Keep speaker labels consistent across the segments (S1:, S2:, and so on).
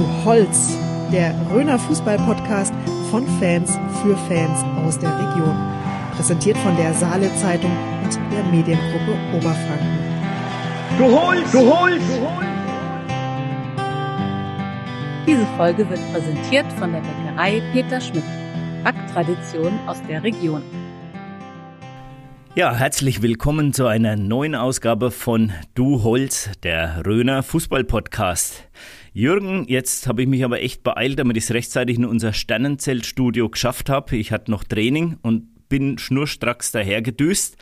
S1: Du Holz, der Röner Fußball-Podcast von Fans für Fans aus der Region. Präsentiert von der Saale Zeitung und der Mediengruppe Oberfranken.
S2: Du Holz, du Holz, du Holz.
S3: Diese Folge wird präsentiert von der Bäckerei Peter Schmidt. Backtradition aus der Region.
S4: Ja, herzlich willkommen zu einer neuen Ausgabe von Du Holz, der Röner Fußball-Podcast. Jürgen, jetzt habe ich mich aber echt beeilt, damit ich es rechtzeitig in unser Sternenzeltstudio geschafft habe. Ich hatte noch Training und bin schnurstracks dahergedüst.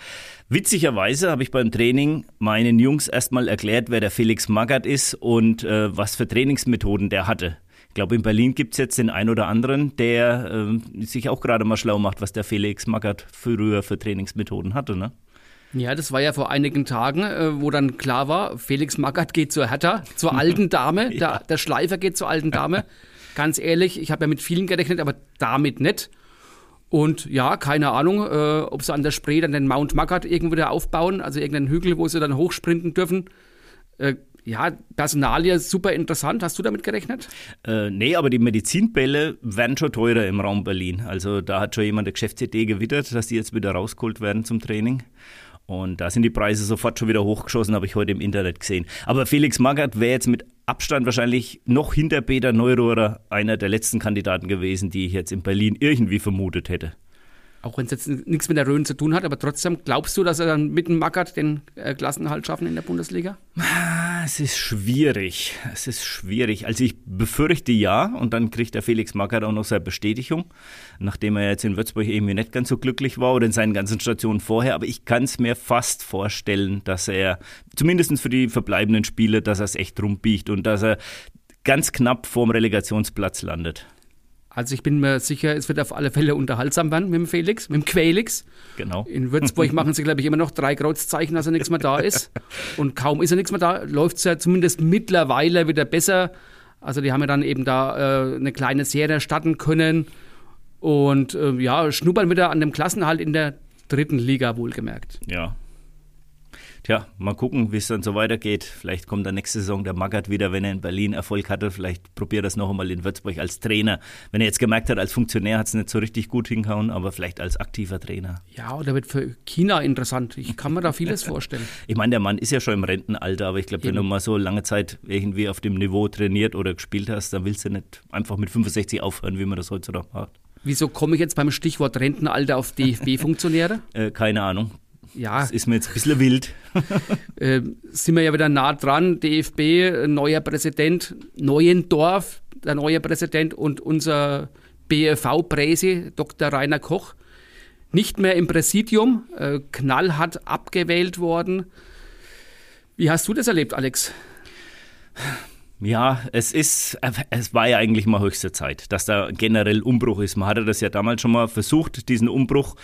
S4: Witzigerweise habe ich beim Training meinen Jungs erstmal erklärt, wer der Felix Magath ist und äh, was für Trainingsmethoden der hatte. Ich glaube, in Berlin gibt es jetzt den einen oder anderen, der äh, sich auch gerade mal schlau macht, was der Felix Magath früher für Trainingsmethoden hatte, ne?
S5: Ja, das war ja vor einigen Tagen, äh, wo dann klar war, Felix Magath geht zur Hertha, zur alten Dame, ja. der, der, Schleifer geht zur alten Dame. Ganz ehrlich, ich habe ja mit vielen gerechnet, aber damit nicht. Und ja, keine Ahnung, äh, ob sie an der Spree dann den Mount Magath irgendwo wieder aufbauen, also irgendeinen Hügel, wo sie dann hochsprinten dürfen. Äh, ja, Personalie super interessant. Hast du damit gerechnet?
S4: Äh, nee, aber die Medizinbälle werden schon teurer im Raum Berlin. Also da hat schon jemand der Geschäftsidee gewittert, dass die jetzt wieder rausgeholt werden zum Training. Und da sind die Preise sofort schon wieder hochgeschossen, habe ich heute im Internet gesehen. Aber Felix Magath wäre jetzt mit Abstand wahrscheinlich noch hinter Peter Neurohrer einer der letzten Kandidaten gewesen, die ich jetzt in Berlin irgendwie vermutet hätte.
S5: Auch wenn es jetzt nichts mit der Rhön zu tun hat, aber trotzdem glaubst du, dass er dann mit dem Magath den äh, Klassenhalt schaffen in der Bundesliga?
S4: Ah, es ist schwierig. Es ist schwierig. Also ich befürchte ja und dann kriegt der Felix Magath auch noch seine Bestätigung, nachdem er jetzt in Würzburg irgendwie nicht ganz so glücklich war oder in seinen ganzen Stationen vorher. Aber ich kann es mir fast vorstellen, dass er zumindest für die verbleibenden Spiele, dass er es echt rumbiegt und dass er ganz knapp vorm Relegationsplatz landet.
S5: Also ich bin mir sicher, es wird auf alle Fälle unterhaltsam werden mit dem Felix, mit dem Quelix.
S4: Genau.
S5: In Würzburg machen sie, glaube ich, immer noch drei Kreuzzeichen, dass er nichts mehr da ist. Und kaum ist er nichts mehr da, läuft es ja zumindest mittlerweile wieder besser. Also die haben ja dann eben da äh, eine kleine Serie starten können und äh, ja, schnuppern wieder an dem Klassenhalt in der dritten Liga wohlgemerkt.
S4: Ja, Tja, mal gucken, wie es dann so weitergeht. Vielleicht kommt dann nächste Saison der Magath wieder, wenn er in Berlin Erfolg hatte. Vielleicht probiert er das noch einmal in Würzburg als Trainer. Wenn er jetzt gemerkt hat, als Funktionär hat es nicht so richtig gut hingehauen, aber vielleicht als aktiver Trainer.
S5: Ja, oder wird für China interessant. Ich kann mir da vieles vorstellen.
S4: Ich meine, der Mann ist ja schon im Rentenalter, aber ich glaube, wenn du mal so lange Zeit irgendwie auf dem Niveau trainiert oder gespielt hast, dann willst du nicht einfach mit 65 aufhören, wie man das heutzutage macht.
S5: Wieso komme ich jetzt beim Stichwort Rentenalter auf DFB-Funktionäre?
S4: äh, keine Ahnung ja. Das ist mir jetzt ein bisschen wild.
S5: äh, sind wir ja wieder nah dran. DFB, neuer Präsident, Neuendorf, der neue Präsident und unser BFV-Präsi, Dr. Rainer Koch, nicht mehr im Präsidium, äh, knallhart abgewählt worden. Wie hast du das erlebt, Alex?
S4: Ja, es ist, es war ja eigentlich mal höchste Zeit, dass da generell Umbruch ist. Man hatte das ja damals schon mal versucht, diesen Umbruch.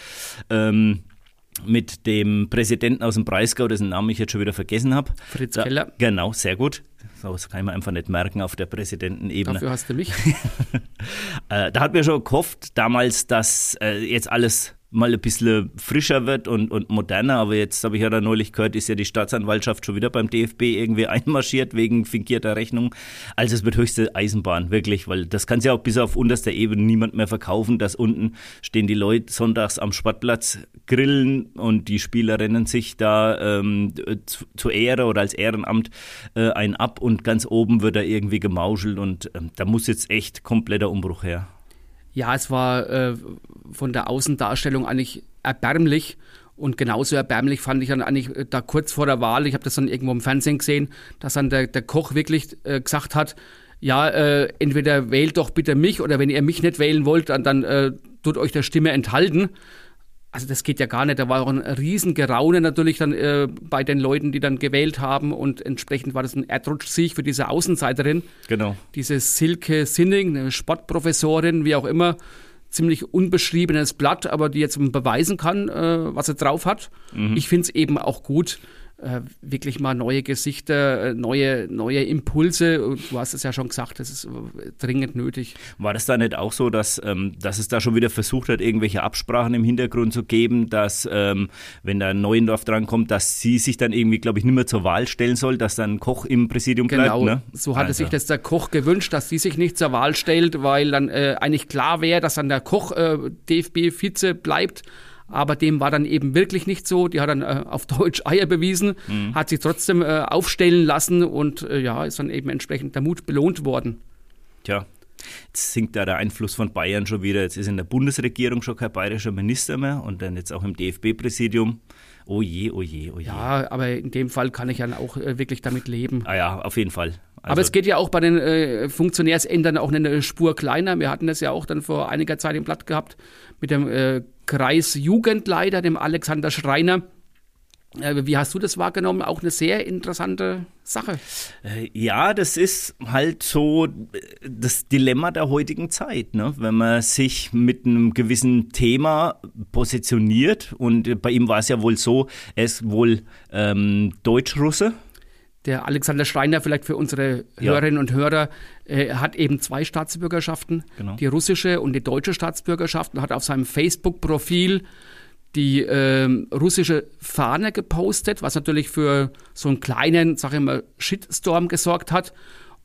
S4: Ähm, mit dem Präsidenten aus dem Breisgau, dessen Namen ich jetzt schon wieder vergessen habe.
S5: Fritz da, Keller.
S4: Genau, sehr gut. So, das kann ich mir einfach nicht merken auf der Präsidentenebene.
S5: Dafür hast du mich.
S4: äh, da hat mir schon gehofft damals, dass äh, jetzt alles mal ein bisschen frischer wird und, und moderner. Aber jetzt habe ich ja da neulich gehört, ist ja die Staatsanwaltschaft schon wieder beim DFB irgendwie einmarschiert wegen fingierter Rechnung. Also es wird höchste Eisenbahn, wirklich, weil das kann ja auch bis auf unterster Ebene niemand mehr verkaufen, dass unten stehen die Leute sonntags am Sportplatz grillen und die Spieler rennen sich da ähm, zu, zur Ehre oder als Ehrenamt äh, ein ab und ganz oben wird da irgendwie gemauschelt und ähm, da muss jetzt echt kompletter Umbruch her.
S5: Ja, es war äh, von der Außendarstellung eigentlich erbärmlich. Und genauso erbärmlich fand ich dann eigentlich äh, da kurz vor der Wahl, ich habe das dann irgendwo im Fernsehen gesehen, dass dann der, der Koch wirklich äh, gesagt hat, ja, äh, entweder wählt doch bitte mich oder wenn ihr mich nicht wählen wollt, dann, dann äh, tut euch der Stimme enthalten also das geht ja gar nicht. Da war auch ein Riesengeraune natürlich dann äh, bei den Leuten, die dann gewählt haben und entsprechend war das ein Erdrutschsieg für diese Außenseiterin.
S4: Genau.
S5: Diese Silke Sinning, eine Sportprofessorin, wie auch immer, ziemlich unbeschriebenes Blatt, aber die jetzt beweisen kann, äh, was sie drauf hat. Mhm. Ich finde es eben auch gut, äh, wirklich mal neue Gesichter, äh, neue, neue Impulse. Und du hast es ja schon gesagt, das ist äh, dringend nötig.
S4: War das da nicht auch so, dass, ähm, dass es da schon wieder versucht hat, irgendwelche Absprachen im Hintergrund zu geben, dass, ähm, wenn da ein Neuendorf drankommt, dass sie sich dann irgendwie, glaube ich, nicht mehr zur Wahl stellen soll, dass dann Koch im Präsidium
S5: genau,
S4: bleibt?
S5: Genau, ne? so hatte also. sich das der Koch gewünscht, dass sie sich nicht zur Wahl stellt, weil dann äh, eigentlich klar wäre, dass dann der Koch äh, DFB-Vize bleibt aber dem war dann eben wirklich nicht so. Die hat dann äh, auf Deutsch Eier bewiesen, mhm. hat sich trotzdem äh, aufstellen lassen und äh, ja, ist dann eben entsprechend der Mut belohnt worden.
S4: Tja, Jetzt sinkt da der Einfluss von Bayern schon wieder. Jetzt ist in der Bundesregierung schon kein bayerischer Minister mehr und dann jetzt auch im DFB-Präsidium. Oh je, oh je, oh je.
S5: Ja, aber in dem Fall kann ich ja auch äh, wirklich damit leben.
S4: Ah ja, auf jeden Fall.
S5: Also aber es geht ja auch bei den äh, Funktionärsämtern auch eine Spur kleiner. Wir hatten das ja auch dann vor einiger Zeit im Blatt gehabt mit dem äh, Kreisjugendleiter, dem Alexander Schreiner. Äh, wie hast du das wahrgenommen? Auch eine sehr interessante Sache.
S4: Äh, ja, das ist halt so das Dilemma der heutigen Zeit. Ne? Wenn man sich mit einem gewissen Thema positioniert und bei ihm war es ja wohl so, er ist wohl ähm, Deutsch-Russe.
S5: Der Alexander Schreiner, vielleicht für unsere Hörerinnen ja. und Hörer, äh, hat eben zwei Staatsbürgerschaften, genau. die russische und die deutsche Staatsbürgerschaft und hat auf seinem Facebook-Profil die äh, russische Fahne gepostet, was natürlich für so einen kleinen, sag ich mal, Shitstorm gesorgt hat.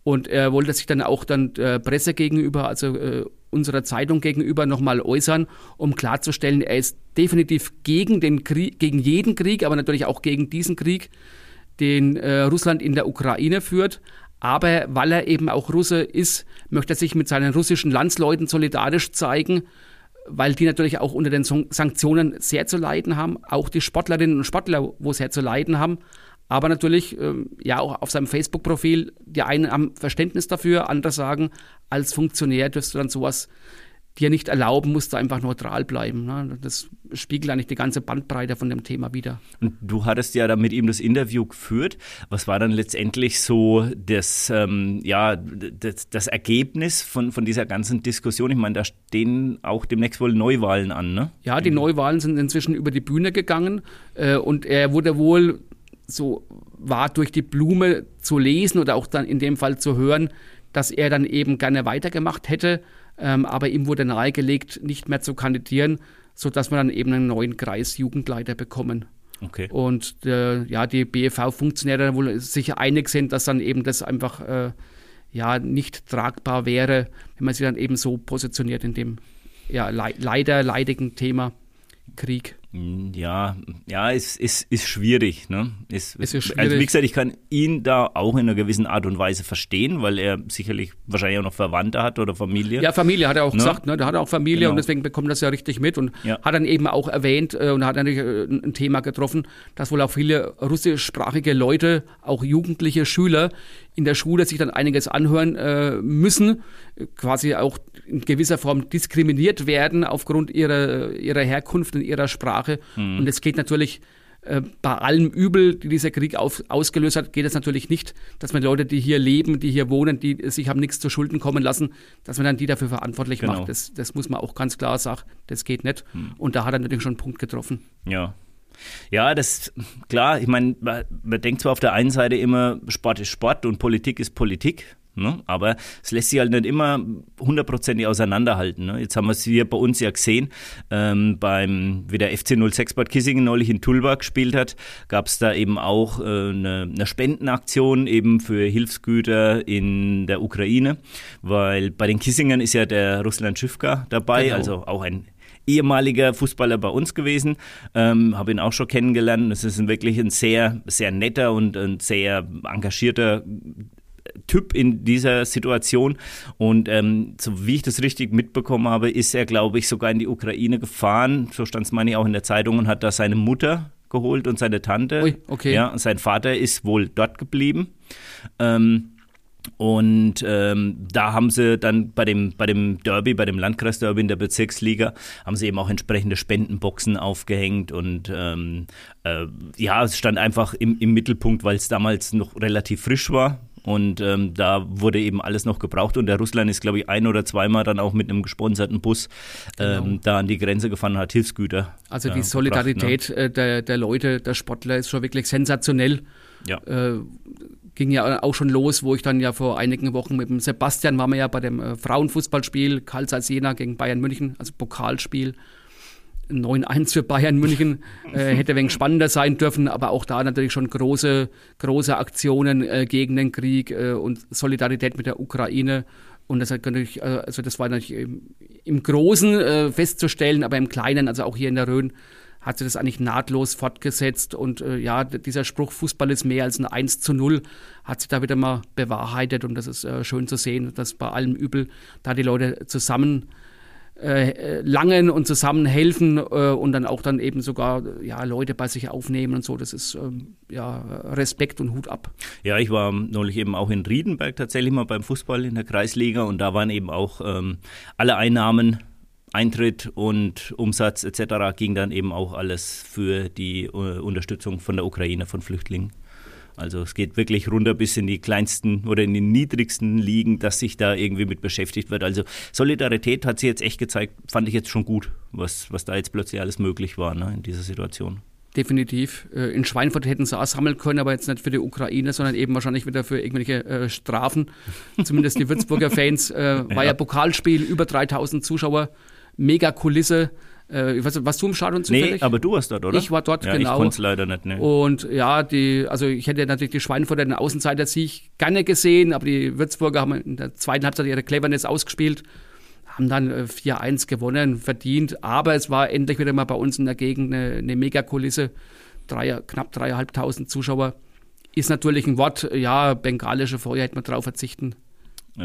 S5: Und er wollte sich dann auch dann der Presse gegenüber, also äh, unserer Zeitung gegenüber nochmal äußern, um klarzustellen, er ist definitiv gegen den Krieg, gegen jeden Krieg, aber natürlich auch gegen diesen Krieg, den äh, Russland in der Ukraine führt. Aber weil er eben auch Russe ist, möchte er sich mit seinen russischen Landsleuten solidarisch zeigen, weil die natürlich auch unter den Sanktionen sehr zu leiden haben, auch die Sportlerinnen und Sportler, wo sehr zu leiden haben. Aber natürlich, ähm, ja, auch auf seinem Facebook-Profil, die einen haben Verständnis dafür, andere sagen, als Funktionär dürfst du dann sowas dir nicht erlauben, musst du einfach neutral bleiben. Ne? Das spiegelt eigentlich die ganze Bandbreite von dem Thema wieder.
S4: Und du hattest ja dann mit ihm das Interview geführt. Was war dann letztendlich so das, ähm, ja, das, das, Ergebnis von, von dieser ganzen Diskussion? Ich meine, da stehen auch demnächst wohl Neuwahlen an, ne?
S5: Ja, die Neuwahlen sind inzwischen über die Bühne gegangen äh, und er wurde wohl so war durch die Blume zu lesen oder auch dann in dem Fall zu hören, dass er dann eben gerne weitergemacht hätte ähm, aber ihm wurde nahegelegt, nicht mehr zu kandidieren, sodass wir dann eben einen neuen Kreisjugendleiter bekommen.
S4: Okay.
S5: Und äh, ja, die BEV-Funktionäre wohl sicher einig sind, dass dann eben das einfach äh, ja nicht tragbar wäre, wenn man sich dann eben so positioniert in dem ja, le leider leidigen Thema Krieg.
S4: Hm, ja, ja, es ist, ist schwierig. Ne?
S5: Es ist schwierig.
S4: Also wie gesagt, ich kann ihn da auch in einer gewissen Art und Weise verstehen, weil er sicherlich wahrscheinlich auch noch Verwandte hat oder Familie.
S5: Ja, Familie hat er auch ne? gesagt, ne? der hat auch Familie genau. und deswegen bekommt das ja richtig mit und ja. hat dann eben auch erwähnt äh, und hat natürlich äh, ein Thema getroffen, dass wohl auch viele russischsprachige Leute, auch jugendliche Schüler in der Schule sich dann einiges anhören äh, müssen, quasi auch in gewisser Form diskriminiert werden aufgrund ihrer, ihrer Herkunft und ihrer Sprache. Sprache. Mhm. Und es geht natürlich äh, bei allem Übel, die dieser Krieg auf, ausgelöst hat, geht es natürlich nicht, dass man Leute, die hier leben, die hier wohnen, die sich haben nichts zu Schulden kommen lassen, dass man dann die dafür verantwortlich genau. macht. Das, das, muss man auch ganz klar sagen, das geht nicht. Mhm. Und da hat er natürlich schon einen Punkt getroffen.
S4: Ja. Ja, das klar, ich meine, man denkt zwar auf der einen Seite immer, Sport ist Sport und Politik ist Politik. Ne? Aber es lässt sich halt nicht immer hundertprozentig auseinanderhalten. Ne? Jetzt haben wir es hier bei uns ja gesehen, ähm, beim, wie der FC 06 Bad Kissingen neulich in Tulba gespielt hat, gab es da eben auch äh, eine, eine Spendenaktion eben für Hilfsgüter in der Ukraine, weil bei den Kissingern ist ja der Russland Schiffka dabei, genau. also auch ein ehemaliger Fußballer bei uns gewesen, ähm, habe ihn auch schon kennengelernt. Es ist wirklich ein sehr, sehr netter und ein sehr engagierter Typ in dieser Situation. Und ähm, so wie ich das richtig mitbekommen habe, ist er, glaube ich, sogar in die Ukraine gefahren. So stand es, meine ich, auch in der Zeitung und hat da seine Mutter geholt und seine Tante.
S5: Ui, okay.
S4: Ja, und sein Vater ist wohl dort geblieben. Ähm, und ähm, da haben sie dann bei dem, bei dem Derby, bei dem Landkreisderby in der Bezirksliga, haben sie eben auch entsprechende Spendenboxen aufgehängt. Und ähm, äh, ja, es stand einfach im, im Mittelpunkt, weil es damals noch relativ frisch war. Und ähm, da wurde eben alles noch gebraucht. Und der Russland ist, glaube ich, ein oder zweimal dann auch mit einem gesponserten Bus ähm, genau. da an die Grenze gefahren und hat Hilfsgüter.
S5: Also die Solidarität gebracht, ne? der, der Leute, der Sportler ist schon wirklich sensationell. Ja. Äh, ging ja auch schon los, wo ich dann ja vor einigen Wochen mit dem Sebastian waren wir ja bei dem äh, Frauenfußballspiel Karl Zeiss Jena gegen Bayern München, also Pokalspiel. 9-1 für Bayern München äh, hätte wenig spannender sein dürfen, aber auch da natürlich schon große, große Aktionen äh, gegen den Krieg äh, und Solidarität mit der Ukraine. Und das, natürlich, äh, also das war natürlich im, im Großen äh, festzustellen, aber im Kleinen, also auch hier in der Rhön, hat sich das eigentlich nahtlos fortgesetzt. Und äh, ja, dieser Spruch, Fußball ist mehr als ein 1 zu 0, hat sich da wieder mal bewahrheitet. Und das ist schön zu sehen, dass bei allem Übel da die Leute zusammen äh, langen und zusammen helfen äh, und dann auch dann eben sogar ja, Leute bei sich aufnehmen und so. Das ist ähm, ja Respekt und Hut ab.
S4: Ja, ich war neulich eben auch in Riedenberg tatsächlich mal beim Fußball in der Kreisliga und da waren eben auch ähm, alle Einnahmen Eintritt und Umsatz etc. ging dann eben auch alles für die äh, Unterstützung von der Ukraine, von Flüchtlingen. Also es geht wirklich runter bis in die kleinsten oder in die niedrigsten Ligen, dass sich da irgendwie mit beschäftigt wird. Also Solidarität hat sie jetzt echt gezeigt, fand ich jetzt schon gut, was, was da jetzt plötzlich alles möglich war ne, in dieser Situation.
S5: Definitiv. Äh, in Schweinfurt hätten sie auch sammeln können, aber jetzt nicht für die Ukraine, sondern eben wahrscheinlich wieder für irgendwelche äh, Strafen. Zumindest die Würzburger Fans. Äh, war ja. ja Pokalspiel, über 3000 Zuschauer, mega Kulisse. Äh, nicht, warst du im Stadion
S4: zufällig? Nee, aber du warst dort, oder?
S5: Ich war dort,
S4: ja,
S5: genau.
S4: Ich konnte es leider nicht, ne.
S5: Und ja, die, also ich hätte natürlich die Schweinfurter den Außenseiter sich gerne gesehen, aber die Würzburger haben in der zweiten Halbzeit ihre Cleverness ausgespielt, haben dann 4-1 äh, gewonnen, verdient, aber es war endlich wieder mal bei uns in der Gegend eine, eine Megakulisse, drei, knapp dreieinhalbtausend Zuschauer. Ist natürlich ein Wort, ja, bengalische Feuer hätte man drauf verzichten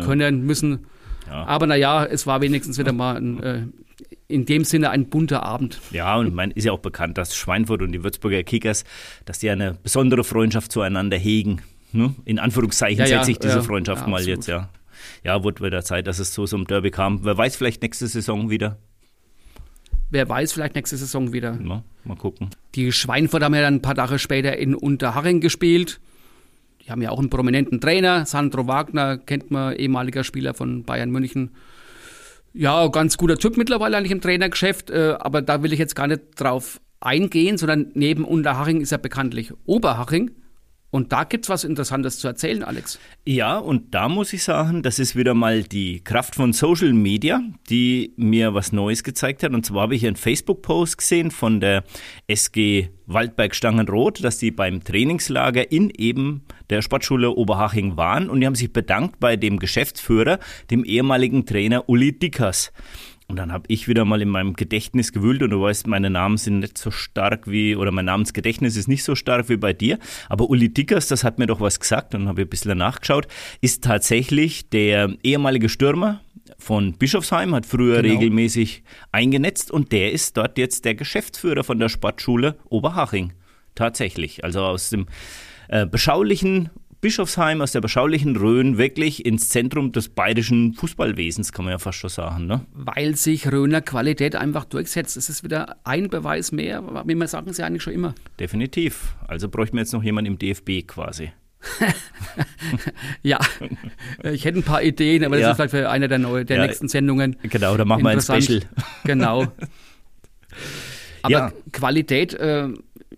S5: können, müssen. Ja. Aber naja, es war wenigstens wieder mal ein äh, in dem Sinne ein bunter Abend.
S4: Ja, und man ist ja auch bekannt, dass Schweinfurt und die Würzburger Kickers, dass die eine besondere Freundschaft zueinander hegen. Ne? In Anführungszeichen ja, setze ich diese ja, Freundschaft ja, mal jetzt, ja. Ja, wurde wieder Zeit, dass es so zum Derby kam. Wer weiß, vielleicht nächste Saison wieder.
S5: Wer weiß, vielleicht nächste Saison wieder.
S4: Ja, mal gucken.
S5: Die Schweinfurt haben ja dann ein paar Tage später in Unterhaching gespielt. Die haben ja auch einen prominenten Trainer. Sandro Wagner kennt man, ehemaliger Spieler von Bayern München. Ja, ganz guter Typ mittlerweile eigentlich im Trainergeschäft, äh, aber da will ich jetzt gar nicht drauf eingehen, sondern neben Unterhaching ist ja bekanntlich Oberhaching. Und da gibt es was Interessantes zu erzählen, Alex.
S4: Ja, und da muss ich sagen, das ist wieder mal die Kraft von Social Media, die mir was Neues gezeigt hat. Und zwar habe ich einen Facebook-Post gesehen von der SG Waldberg Stangenroth, dass die beim Trainingslager in eben der Sportschule Oberhaching waren und die haben sich bedankt bei dem Geschäftsführer, dem ehemaligen Trainer Uli Dickers. Und dann habe ich wieder mal in meinem Gedächtnis gewühlt und du weißt, meine Namen sind nicht so stark wie, oder mein Namensgedächtnis ist nicht so stark wie bei dir. Aber Uli Dickers, das hat mir doch was gesagt und habe ein bisschen nachgeschaut, ist tatsächlich der ehemalige Stürmer von Bischofsheim, hat früher genau. regelmäßig eingenetzt und der ist dort jetzt der Geschäftsführer von der Sportschule Oberhaching. Tatsächlich. Also aus dem äh, beschaulichen Bischofsheim aus der beschaulichen Rhön wirklich ins Zentrum des bayerischen Fußballwesens, kann man ja fast schon sagen. Ne?
S5: Weil sich Rhöner Qualität einfach durchsetzt. Das ist wieder ein Beweis mehr, wie wir sagen sie eigentlich schon immer.
S4: Definitiv. Also bräuchten wir jetzt noch jemanden im DFB quasi.
S5: ja, ich hätte ein paar Ideen, aber das ja. ist vielleicht für eine der, neue, der ja, nächsten Sendungen.
S4: Genau, da machen wir ein Special.
S5: Genau. Aber ja. Qualität äh,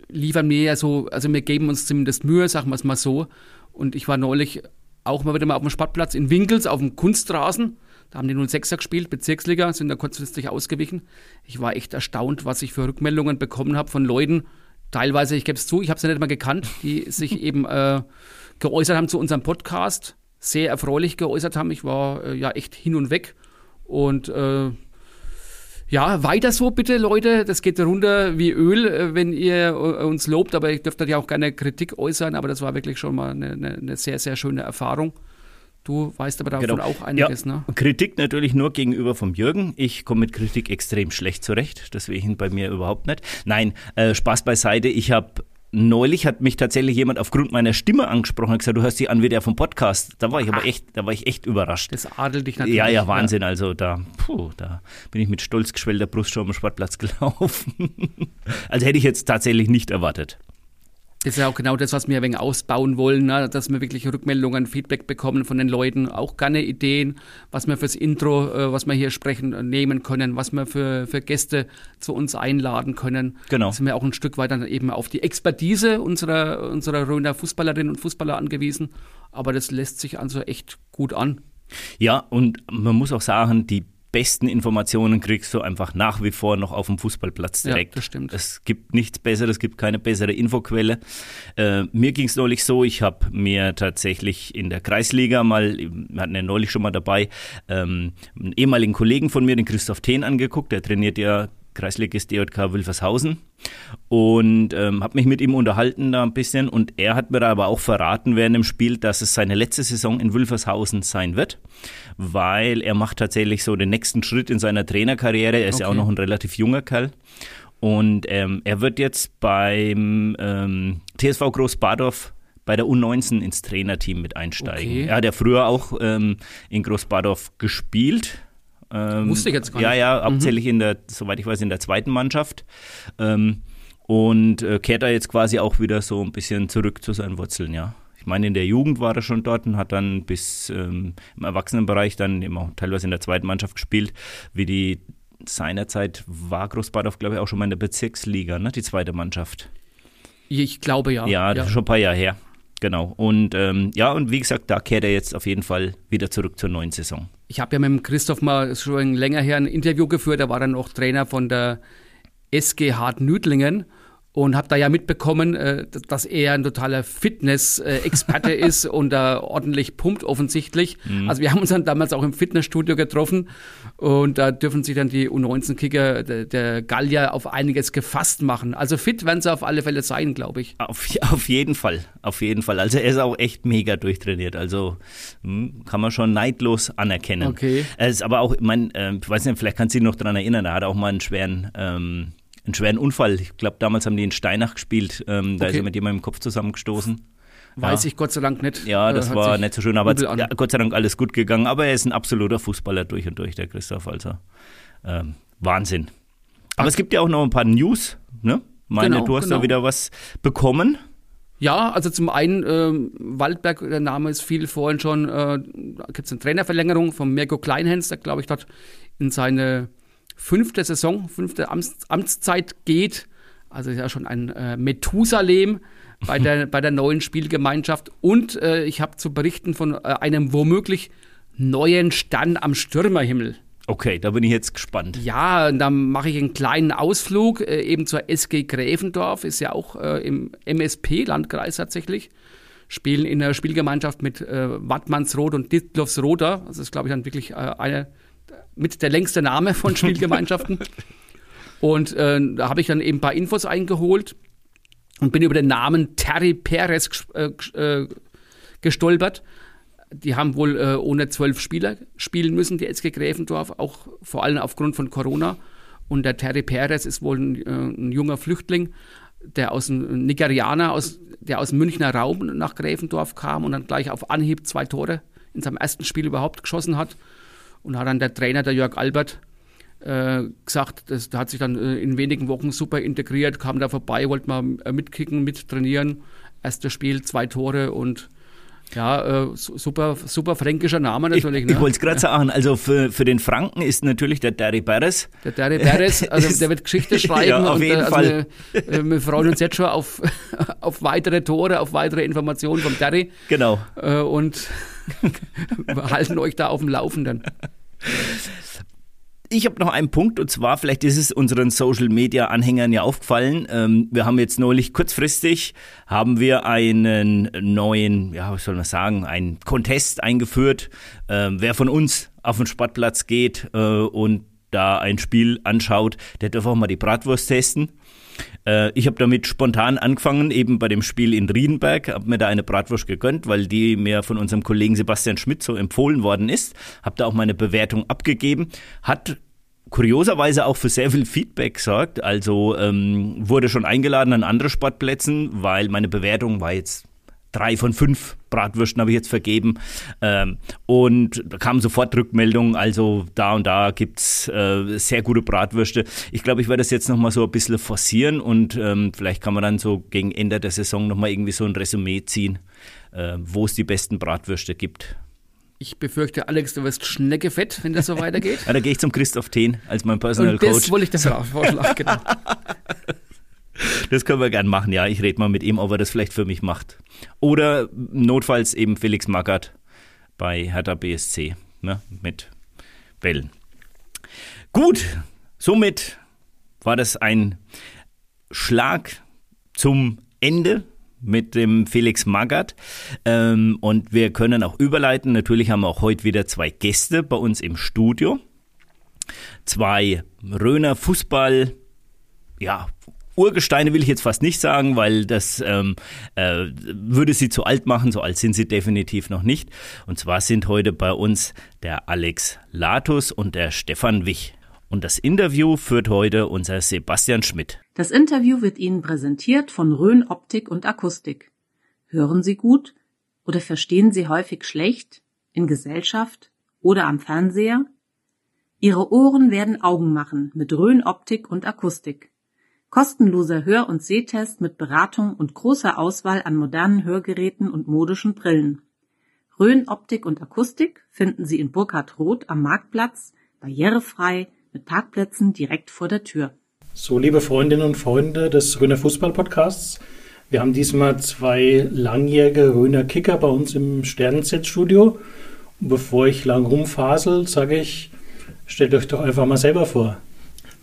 S5: liefern wir ja so, also wir geben uns zumindest Mühe, sagen wir es mal so. Und ich war neulich auch mal wieder mal auf dem Sportplatz in Winkels auf dem Kunstrasen. Da haben die 06er gespielt, Bezirksliga, sind da kurzfristig ausgewichen. Ich war echt erstaunt, was ich für Rückmeldungen bekommen habe von Leuten, teilweise, ich gebe es zu, ich habe sie nicht mal gekannt, die sich eben äh, geäußert haben zu unserem Podcast, sehr erfreulich geäußert haben. Ich war äh, ja echt hin und weg. Und äh, ja, weiter so bitte, Leute. Das geht runter wie Öl, äh, wenn ihr äh, uns lobt. Aber ich dürfte ja auch gerne Kritik äußern. Aber das war wirklich schon mal eine, eine sehr, sehr schöne Erfahrung. Du weißt aber davon genau. auch einiges, ja, ne?
S4: Kritik natürlich nur gegenüber vom Jürgen. Ich komme mit Kritik extrem schlecht zurecht, deswegen bei mir überhaupt nicht. Nein, äh, Spaß beiseite. Ich habe neulich hat mich tatsächlich jemand aufgrund meiner Stimme angesprochen und gesagt, du hörst dich an wie der vom Podcast. Da war ich aber echt, da war ich echt überrascht.
S5: Das adelt dich natürlich.
S4: Ja, ja, Wahnsinn. Ja. Also da, puh, da bin ich mit stolz geschwellter Brust schon am Sportplatz gelaufen. also hätte ich jetzt tatsächlich nicht erwartet.
S5: Das ist ja auch genau das, was wir ein wenig ausbauen wollen, ne? dass wir wirklich Rückmeldungen, Feedback bekommen von den Leuten, auch gerne Ideen, was wir fürs Intro, äh, was wir hier sprechen, äh, nehmen können, was wir für, für Gäste zu uns einladen können.
S4: Genau.
S5: Da sind wir auch ein Stück weit dann eben auf die Expertise unserer, unserer Röner Fußballerinnen und Fußballer angewiesen. Aber das lässt sich also echt gut an.
S4: Ja, und man muss auch sagen, die besten Informationen kriegst du einfach nach wie vor noch auf dem Fußballplatz direkt.
S5: Ja, das stimmt.
S4: Es gibt nichts Besseres, es gibt keine bessere Infoquelle. Äh, mir ging es neulich so, ich habe mir tatsächlich in der Kreisliga mal, wir hatten ja neulich schon mal dabei, ähm, einen ehemaligen Kollegen von mir, den Christoph Thehn, angeguckt. Der trainiert ja Kreisligist DJK Wilfershausen und ähm, habe mich mit ihm unterhalten da ein bisschen und er hat mir aber auch verraten während dem Spiel, dass es seine letzte Saison in Wilfershausen sein wird, weil er macht tatsächlich so den nächsten Schritt in seiner Trainerkarriere. Er ist ja auch
S5: Okay.
S4: noch ein relativ junger Kerl. Und ähm, er wird jetzt beim ähm, TSV Großbadorf bei der U19 ins Trainerteam mit einsteigen.
S5: Okay.
S4: Er hat ja früher auch ähm, in Großbadorf gespielt. Ähm,
S5: Wusste ich jetzt gar
S4: ja,
S5: nicht.
S4: Ja, hauptsächlich in der, soweit ich weiß, in der zweiten Mannschaft. Ähm, und äh, kehrt da jetzt quasi auch wieder so ein bisschen zurück zu seinen Wurzeln, ja. Ich meine, in der Jugend war er schon dort und hat dann bis ähm, im Erwachsenenbereich dann eben auch teilweise in der zweiten Mannschaft gespielt, wie die seinerzeit war Großbadorf, glaube ich, auch schon mal in der Bezirksliga, ne, die zweite Mannschaft.
S5: Ich glaube ja.
S4: Ja, das ist schon ein paar Jahre her. Genau. Und ähm, ja, und wie gesagt, da kehrt er jetzt auf jeden Fall wieder zurück zur neuen Saison.
S5: Ich habe ja mit dem Christoph mal schon länger her ein Interview geführt. Er war dann auch Trainer von der SG Hart Nüdlingen und habe da ja mitbekommen, äh, dass er ein totaler Fitness-Experte ist und da ordentlich pumpt offensichtlich. Also wir haben uns dann damals auch im Fitnessstudio getroffen und da dürfen sich dann die U19-Kicker der, der Gallier auf einiges gefasst machen. Also fit werden sie auf alle Fälle sein, glaube ich.
S4: Auf, auf jeden Fall, auf jeden Fall. Also er ist auch echt mega durchtrainiert. Also hm, kann man schon neidlos anerkennen.
S5: Okay.
S4: Er ist aber auch, ich meine, äh, ich weiß nicht, vielleicht kannst du dich noch daran erinnern, er hat auch mal einen schweren, ähm, einen schweren Unfall. Ich glaube, damals haben die in Steinach gespielt. Ähm, da ist er mit jemandem im Kopf zusammengestoßen.
S5: Weiß ich Gott sei Dank nicht.
S4: Ja,
S5: Äh,
S4: das
S5: hat
S4: war nicht so schön, aber ja, Gott sei Dank alles gut gegangen. Aber er ist ein absoluter Fußballer durch und durch, der Christoph. Also ähm, Wahnsinn. Aber es gibt ja auch noch ein paar News, ne? Meine,
S5: Genau,
S4: du hast
S5: genau.
S4: da wieder was bekommen.
S5: Ja, also zum einen, ähm, Waldberg, der Name ist viel vorhin schon, äh, da gibt es eine Trainerverlängerung von Mirko Kleinhens, der glaube ich dort in seine fünfte Saison, fünfte Amts, Amtszeit geht. Also ist ja schon ein äh, Methusalem bei der, bei der neuen Spielgemeinschaft. Und äh, ich habe zu berichten von äh, einem womöglich neuen Stern am Stürmerhimmel.
S4: Okay, da bin ich jetzt gespannt.
S5: Ja, und dann mache ich einen kleinen Ausflug äh, eben zur SG Gräfendorf, ist ja auch äh, im MSP-Landkreis tatsächlich. Spielen in der Spielgemeinschaft mit äh, Wattmannsroth und Dittlofsroda. Das ist, glaube ich, dann wirklich äh, eine mit der längste Name von Spielgemeinschaften. und da habe ich dann eben ein paar Infos eingeholt und bin über den Namen Terry Perez äh, äh, gestolpert. Die haben wohl äh, ohne zwölf Spieler spielen müssen, die SG Gräfendorf, auch vor allem aufgrund von Corona. Und der Terry Perez ist wohl ein, äh, ein junger Flüchtling, der aus dem Nigerianer, aus, der aus Münchner Raum nach Gräfendorf kam und dann gleich auf Anhieb zwei Tore in seinem ersten Spiel überhaupt geschossen hat. Und hat dann der Trainer, der Jörg Albert, äh, gesagt, das, hat sich dann äh, in wenigen Wochen super integriert, kam da vorbei, wollte mal äh, mitkicken, mittrainieren. Erstes Spiel, zwei Tore und ja, äh, su- super, super fränkischer Name
S4: Ich,
S5: natürlich.
S4: ich
S5: ne?
S4: wollte es gerade sagen, also für, für den Franken ist natürlich der Derry Perez.
S5: Der Terry Perez, also der wird Geschichte schreiben.
S4: Ja, auf
S5: und,
S4: jeden
S5: äh, also
S4: Fall.
S5: Wir, wir freuen uns jetzt schon auf, auf weitere Tore, auf weitere Informationen vom Terry
S4: Genau.
S5: äh, und halten euch da auf dem Laufenden.
S4: Ich habe noch einen Punkt und zwar, vielleicht ist es unseren Social Media Anhängern ja aufgefallen. Ähm, wir haben jetzt neulich kurzfristig haben wir einen neuen, ja, was soll man sagen, einen Contest eingeführt. Ähm, wer von uns auf den Sportplatz geht äh, und da ein Spiel anschaut, der darf auch mal die Bratwurst testen. Äh, ich habe damit spontan angefangen, eben bei dem Spiel in Riedenberg, habe mir da eine Bratwurst gegönnt, weil die mir von unserem Kollegen Sebastian Schmidt so empfohlen worden ist. Habe da auch meine Bewertung abgegeben. Hat kurioserweise auch für sehr viel Feedback gesorgt. Also ähm, wurde schon eingeladen an andere Sportplätzen, weil meine Bewertung war jetzt drei von fünf Bratwürsten habe ich jetzt vergeben. Ähm, und da kamen sofort Rückmeldungen, also da und da gibt's äh, sehr gute Bratwürste. Ich glaube, ich werde das jetzt nochmal so ein bisschen forcieren und ähm, vielleicht kann man dann so gegen Ende der Saison nochmal irgendwie so ein Resümee ziehen, äh, wo es die besten Bratwürste gibt.
S5: Ich befürchte, Alex, du wirst schneckefett, wenn das so weitergeht.
S4: ja, da gehe ich zum Christoph Thien als mein Personal
S5: und
S4: Coach.
S5: Das wollte ich dir vorschlagen, genau.
S4: Das können wir gern machen, ja. Ich rede mal mit ihm, ob er das vielleicht für mich macht. Oder notfalls eben Felix Magath bei Hertha BSC ne, mit Bällen. Gut, somit war das ein Schlag zum Ende mit dem Felix Magath. Ähm, und wir können auch überleiten. Natürlich haben wir auch heute wieder zwei Gäste bei uns im Studio. Zwei Röner Fußball, ja, Urgesteine will ich jetzt fast nicht sagen, weil das ähm, äh, würde sie zu alt machen. So alt sind sie definitiv noch nicht. Und zwar sind heute bei uns der Alex Latus und der Stefan Wich. Und das Interview führt heute unser Sebastian Schmidt.
S3: Das Interview wird Ihnen präsentiert von Rhön Optik und Akustik. Hören Sie gut oder verstehen Sie häufig schlecht in Gesellschaft oder am Fernseher? Ihre Ohren werden Augen machen mit Rhön Optik und Akustik. Kostenloser Hör- und Sehtest mit Beratung und großer Auswahl an modernen Hörgeräten und modischen Brillen. Rhön Optik und Akustik finden Sie in Burkhard Roth am Marktplatz, barrierefrei, mit Parkplätzen direkt vor der Tür.
S6: So, liebe Freundinnen und Freunde des Röner Fußball-Podcasts, wir haben diesmal zwei langjährige Röner Kicker bei uns im Sternenzeit-Studio. Und bevor ich lang rumfasel, sage ich, stellt euch doch einfach mal selber vor.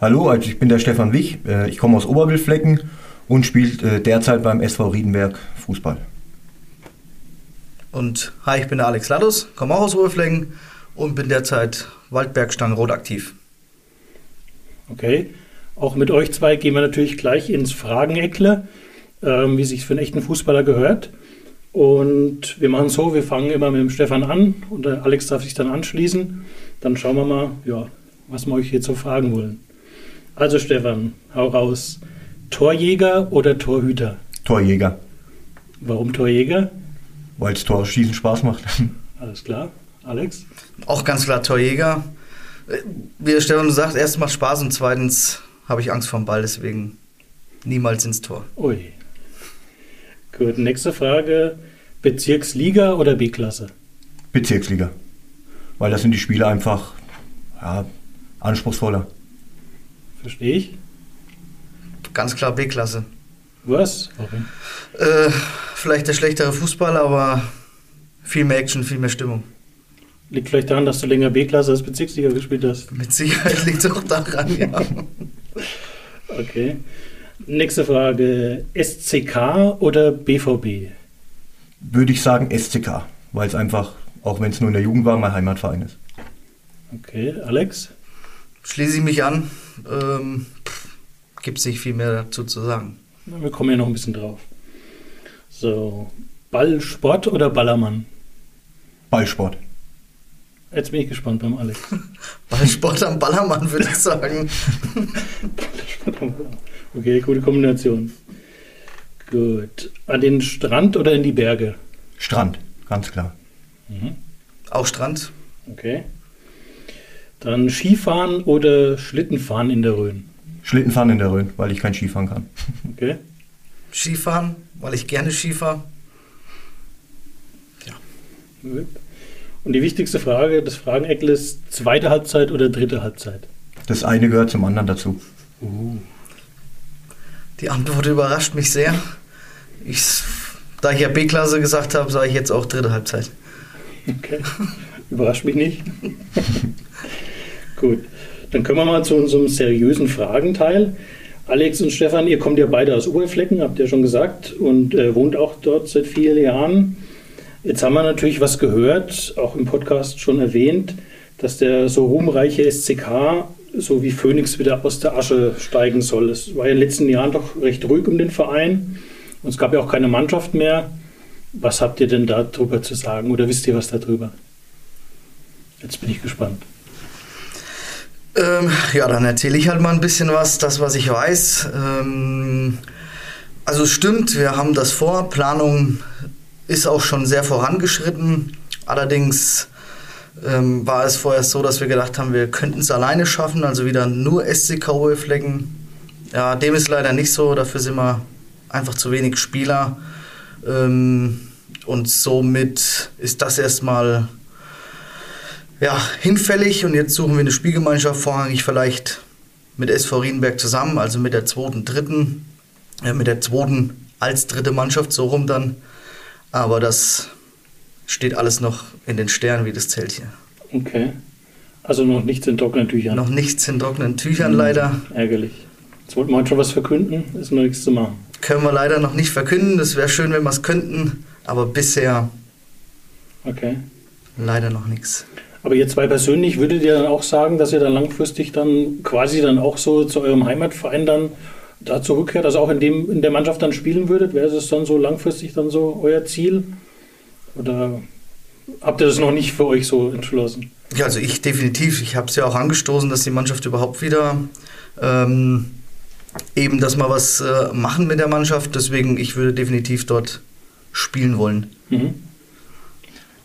S7: Hallo, also ich bin der Stefan Wich, äh, ich komme aus Oberwildflecken und spiele äh, derzeit beim SV Riedenberg Fußball.
S8: Und hi, ich bin der Alex Ladus, komme auch aus Oberwildflecken und bin derzeit Waldbergstangenrot aktiv.
S6: Okay, auch mit euch zwei gehen wir natürlich gleich ins Frageneckle, ähm, wie sich für einen echten Fußballer gehört. Und wir machen so, wir fangen immer mit dem Stefan an und der Alex darf sich dann anschließen. Dann schauen wir mal, ja, was wir euch jetzt so fragen wollen. Also Stefan, hau raus. Torjäger oder Torhüter?
S7: Torjäger.
S6: Warum Torjäger?
S7: Weil es Torschießen Spaß macht.
S6: Alles klar. Alex?
S8: Auch ganz klar Torjäger. Wie der Stefan sagt, erstens macht Spaß und zweitens habe ich Angst vor dem Ball, deswegen niemals ins Tor.
S6: Ui. Gut, nächste Frage. Bezirksliga oder B-Klasse?
S7: Bezirksliga. Weil das sind die Spiele einfach ja, anspruchsvoller.
S6: Verstehe ich.
S8: Ganz klar B-Klasse.
S6: Was? Warum?
S8: Äh, vielleicht der schlechtere Fußball, aber viel mehr Action, viel mehr Stimmung.
S6: Liegt vielleicht daran, dass du länger B-Klasse als Bezirksliga gespielt hast.
S8: Mit Sicherheit liegt es auch daran, ja.
S6: okay. Nächste Frage. SCK oder BVB?
S7: Würde ich sagen SCK, weil es einfach, auch wenn es nur in der Jugend war, mein Heimatverein ist.
S6: Okay, Alex?
S8: Schließe ich mich an. Ähm, Gibt es nicht viel mehr dazu zu sagen.
S6: Wir kommen ja noch ein bisschen drauf. So, Ballsport oder Ballermann?
S7: Ballsport.
S6: Jetzt bin ich gespannt beim Alex.
S8: Ballsport am Ballermann, würde ich sagen.
S6: Ballsport am Ballermann. Okay, gute Kombination. Gut. An den Strand oder in die Berge?
S7: Strand, ganz klar.
S8: Mhm. Auch Strand.
S6: Okay. Dann Skifahren oder Schlittenfahren in der Rhön?
S7: Schlittenfahren in der Rhön, weil ich kein Skifahren kann.
S6: Okay.
S8: Skifahren, weil ich gerne Skifahre.
S6: Ja. Und die wichtigste Frage des Frageneckl ist zweite Halbzeit oder dritte Halbzeit?
S7: Das eine gehört zum anderen dazu.
S6: Uh.
S8: Die Antwort überrascht mich sehr. Ich, da ich ja B-Klasse gesagt habe, sage ich jetzt auch dritte Halbzeit.
S6: Okay. Überrascht mich nicht. Gut. Dann können wir mal zu unserem seriösen Fragenteil. Alex und Stefan, ihr kommt ja beide aus Oberflecken, habt ihr schon gesagt, und äh, wohnt auch dort seit vielen Jahren. Jetzt haben wir natürlich was gehört, auch im Podcast schon erwähnt, dass der so ruhmreiche SCK so wie Phoenix wieder aus der Asche steigen soll. Es war ja in den letzten Jahren doch recht ruhig um den Verein und es gab ja auch keine Mannschaft mehr. Was habt ihr denn darüber zu sagen oder wisst ihr was darüber? Jetzt bin ich gespannt.
S8: Ähm, ja, dann erzähle ich halt mal ein bisschen was, das, was ich weiß. Ähm, also stimmt, wir haben das vor, Planung ist auch schon sehr vorangeschritten. Allerdings ähm, war es vorher so, dass wir gedacht haben, wir könnten es alleine schaffen, also wieder nur SC Flecken. Ja, dem ist leider nicht so, dafür sind wir einfach zu wenig Spieler. Ähm, und somit ist das erstmal ja, hinfällig und jetzt suchen wir eine Spielgemeinschaft, vorrangig vielleicht mit SV Riedenberg zusammen, also mit der zweiten, dritten, äh, mit der zweiten als dritte Mannschaft, so rum dann. Aber das steht alles noch in den Sternen wie das Zelt hier.
S6: Okay. Also noch nichts in trockenen Tüchern.
S8: Noch nichts in trockenen Tüchern mhm. leider.
S6: Ärgerlich. Jetzt wollten wir heute schon was verkünden, ist noch nichts zu machen.
S8: Können wir leider noch nicht verkünden. Das wäre schön, wenn wir es könnten, aber bisher
S6: okay.
S8: leider noch nichts.
S6: Aber ihr zwei persönlich, würdet ihr dann auch sagen, dass ihr dann langfristig dann quasi dann auch so zu eurem Heimatverein dann da zurückkehrt, also auch in, dem, in der Mannschaft dann spielen würdet? Wäre es dann so langfristig dann so euer Ziel? Oder habt ihr das noch nicht für euch so entschlossen?
S8: Ja, also ich definitiv. Ich habe es ja auch angestoßen, dass die Mannschaft überhaupt wieder ähm, eben, dass wir was äh, machen mit der Mannschaft. Deswegen, ich würde definitiv dort spielen wollen. Mhm.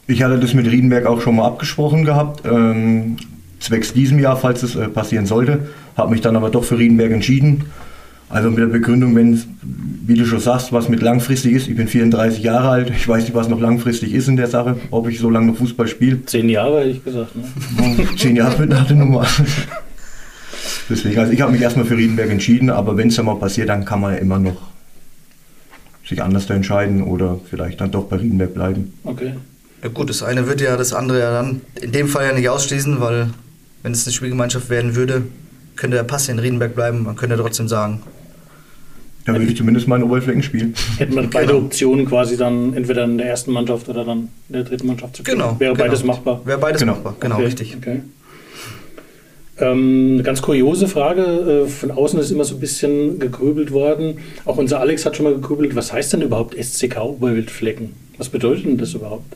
S7: Ich hatte das mit Riedenberg auch schon mal abgesprochen gehabt, ähm, zwecks diesem Jahr, falls es äh, passieren sollte. Habe mich dann aber doch für Riedenberg entschieden. Also mit der Begründung, wenn, wie du schon sagst, was mit langfristig ist. Ich bin 34 Jahre alt. Ich weiß nicht, was noch langfristig ist in der Sache, ob ich so lange noch Fußball spiele.
S6: Zehn Jahre hätte ich gesagt. Ne?
S7: Zehn Jahre mit einer Nummer. Deswegen, also ich habe mich erstmal für Riedenberg entschieden, aber wenn es dann mal passiert, dann kann man ja immer noch sich anders da entscheiden oder vielleicht dann doch bei Riedenberg bleiben.
S6: Okay.
S8: Ja gut, das eine würde ja das andere ja dann in dem Fall ja nicht ausschließen, weil wenn es eine Spielgemeinschaft werden würde, könnte der Pass in Riedenberg bleiben. Man könnte trotzdem sagen.
S7: Da würde ich zumindest mal in Oberflächen spielen.
S6: Hätten wir beide genau. Optionen quasi dann entweder in der ersten Mannschaft oder dann in der dritten Mannschaft zu
S8: spielen. Genau.
S6: Wäre
S8: genau.
S6: beides machbar.
S8: Wäre beides genau. machbar, genau,
S6: okay.
S8: richtig.
S6: Okay. Ähm, eine ganz kuriose Frage. Äh, von außen ist immer so ein bisschen gegrübelt worden. Auch unser Alex hat schon mal gegrübelt. Was heißt denn überhaupt SCK Oberwildflecken? Was bedeutet denn das überhaupt?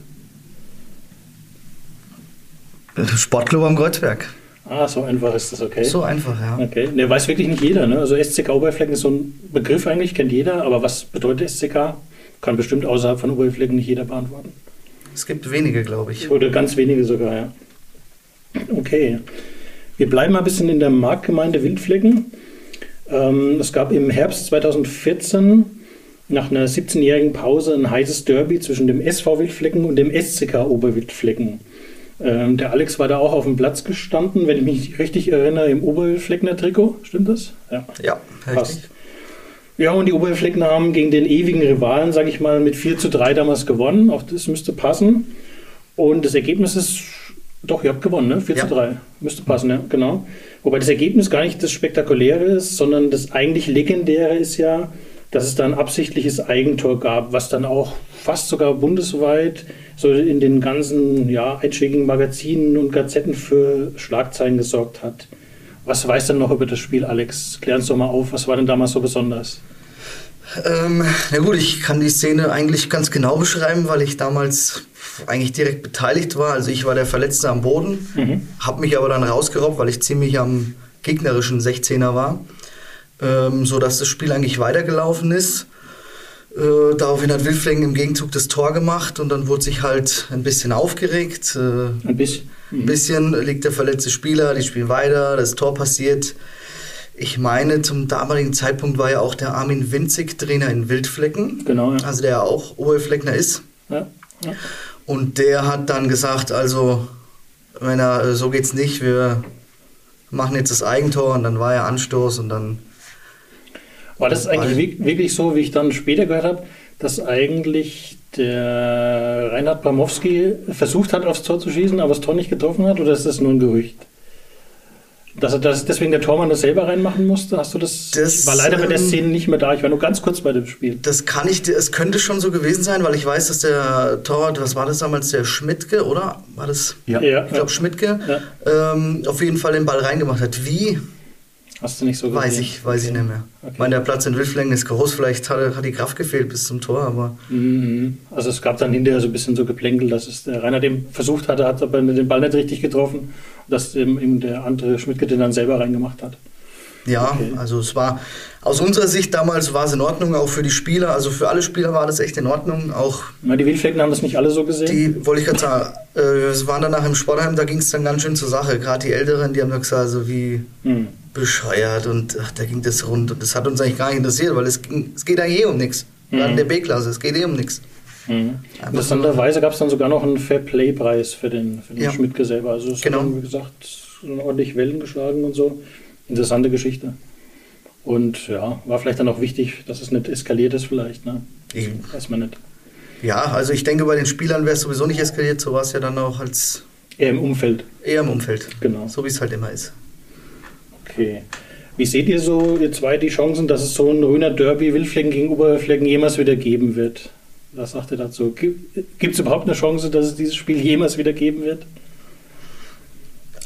S8: Sportclub am Kreuzberg.
S6: Ah, so einfach ist das, okay.
S8: So einfach, ja.
S6: Okay. Ne, weiß wirklich nicht jeder, ne? Also SCK Oberflecken ist so ein Begriff eigentlich, kennt jeder, aber was bedeutet SCK? Kann bestimmt außerhalb von Oberflecken nicht jeder beantworten.
S8: Es gibt wenige, glaube ich.
S6: Oder ganz wenige sogar, ja. Okay. Wir bleiben mal ein bisschen in der Marktgemeinde Wildflecken. Ähm, es gab im Herbst 2014 nach einer 17-jährigen Pause ein heißes Derby zwischen dem SV Wildflecken und dem SCK Oberwildflecken. Ähm, der Alex war da auch auf dem Platz gestanden, wenn ich mich richtig erinnere, im Oberwildfleckner Trikot. Stimmt das?
S8: Ja, ja
S6: passt. Ja, und die Oberwildfleckner haben gegen den ewigen Rivalen, sage ich mal, mit 4 zu 3 damals gewonnen. Auch das müsste passen. Und das Ergebnis ist doch, ihr habt gewonnen, ne? 4 ja. zu 3. Müsste passen, ja, genau. Wobei das Ergebnis gar nicht das Spektakuläre ist, sondern das eigentlich Legendäre ist ja, dass es da ein absichtliches Eigentor gab, was dann auch fast sogar bundesweit so in den ganzen ja, einschlägigen Magazinen und Gazetten für Schlagzeilen gesorgt hat. Was weißt du noch über das Spiel, Alex? Klär uns doch mal auf, was war denn damals so besonders?
S8: Ähm, na gut, ich kann die Szene eigentlich ganz genau beschreiben, weil ich damals eigentlich direkt beteiligt war. Also ich war der Verletzte am Boden, mhm. habe mich aber dann rausgerobbt, weil ich ziemlich am gegnerischen 16er war, ähm, so dass das Spiel eigentlich weitergelaufen ist. Äh, daraufhin hat Wilflingen im Gegenzug das Tor gemacht und dann wurde sich halt ein bisschen aufgeregt.
S6: Äh, ein bisschen.
S8: Mhm. Ein bisschen liegt der verletzte Spieler, die spielen weiter, das Tor passiert. Ich meine, zum damaligen Zeitpunkt war ja auch der Armin Winzig Trainer in Wildflecken.
S6: Genau, ja.
S8: Also der auch Oberfleckner ist.
S6: Ja, ja.
S8: Und der hat dann gesagt, also, wenn er, äh, so geht's nicht, wir machen jetzt das Eigentor und dann war er Anstoß und dann.
S6: War das eigentlich wirklich so, wie ich dann später gehört habe, dass eigentlich der Reinhard Bramowski versucht hat, aufs Tor zu schießen, aber das Tor nicht getroffen hat, oder ist das nur ein Gerücht? Dass er das deswegen der Tormann das selber reinmachen musste? Hast du das? das ich war leider bei der ähm, Szene nicht mehr da. Ich war nur ganz kurz bei dem Spiel.
S8: Das kann ich, es könnte schon so gewesen sein, weil ich weiß, dass der Torwart, was war das damals, der Schmidtke, oder? War das?
S6: Ja. ja
S8: ich glaube Schmidtke, ja. ähm, auf jeden Fall den Ball reingemacht hat. Wie?
S6: Hast du nicht so
S8: gesehen? Weiß ich, weiß okay. ich nicht mehr. Okay. Ich meine, der Platz in Wildflängen ist groß, vielleicht hat, hat die Kraft gefehlt bis zum Tor, aber.
S6: Mhm. Also es gab dann hinterher so ein bisschen so Geplänkel, dass es der Rainer dem versucht hatte, hat aber den Ball nicht richtig getroffen, dass eben der andere Schmidtke den dann selber reingemacht hat.
S8: Ja,
S6: Okay.
S8: also es war aus unserer Sicht damals war es in Ordnung, auch für die Spieler, also für alle Spieler war das echt in Ordnung. Auch
S6: Na, die Wildflecken haben das nicht alle so gesehen.
S8: die, wollte ich gerade sagen, äh, wir waren danach im Sportheim, da ging es dann ganz schön zur Sache. Gerade die Älteren, die haben dann gesagt, also wie
S6: Hm.
S8: Bescheuert und ach, da ging das rund und das hat uns eigentlich gar nicht interessiert, weil es, ging, es geht eigentlich eh um nichts.
S6: Mhm.
S8: Gerade in der B-Klasse, es geht eh um nichts.
S6: Mhm. Interessanterweise gab es dann sogar noch einen Fair-Play-Preis für den, für den
S8: Ja.
S6: Schmidtke selber. Also es
S8: Genau.
S6: hat wie gesagt, ordentlich Wellen geschlagen und so. Interessante Geschichte. Und ja, war vielleicht dann auch wichtig, dass es nicht eskaliert ist vielleicht, ne?
S8: Ich,
S6: Weiß man nicht.
S8: ja, also ich denke, bei den Spielern wäre es sowieso nicht eskaliert, so war es ja dann auch als
S6: Eher im Umfeld,
S8: eher im Umfeld.
S6: genau.
S8: So wie es halt immer ist.
S6: Okay. Wie seht ihr so, ihr zwei, die Chancen, dass es so ein Röner Derby Wildflecken gegen Oberflecken jemals wieder geben wird? Was sagt ihr dazu? Gibt es überhaupt eine Chance, dass es dieses Spiel jemals wieder geben wird?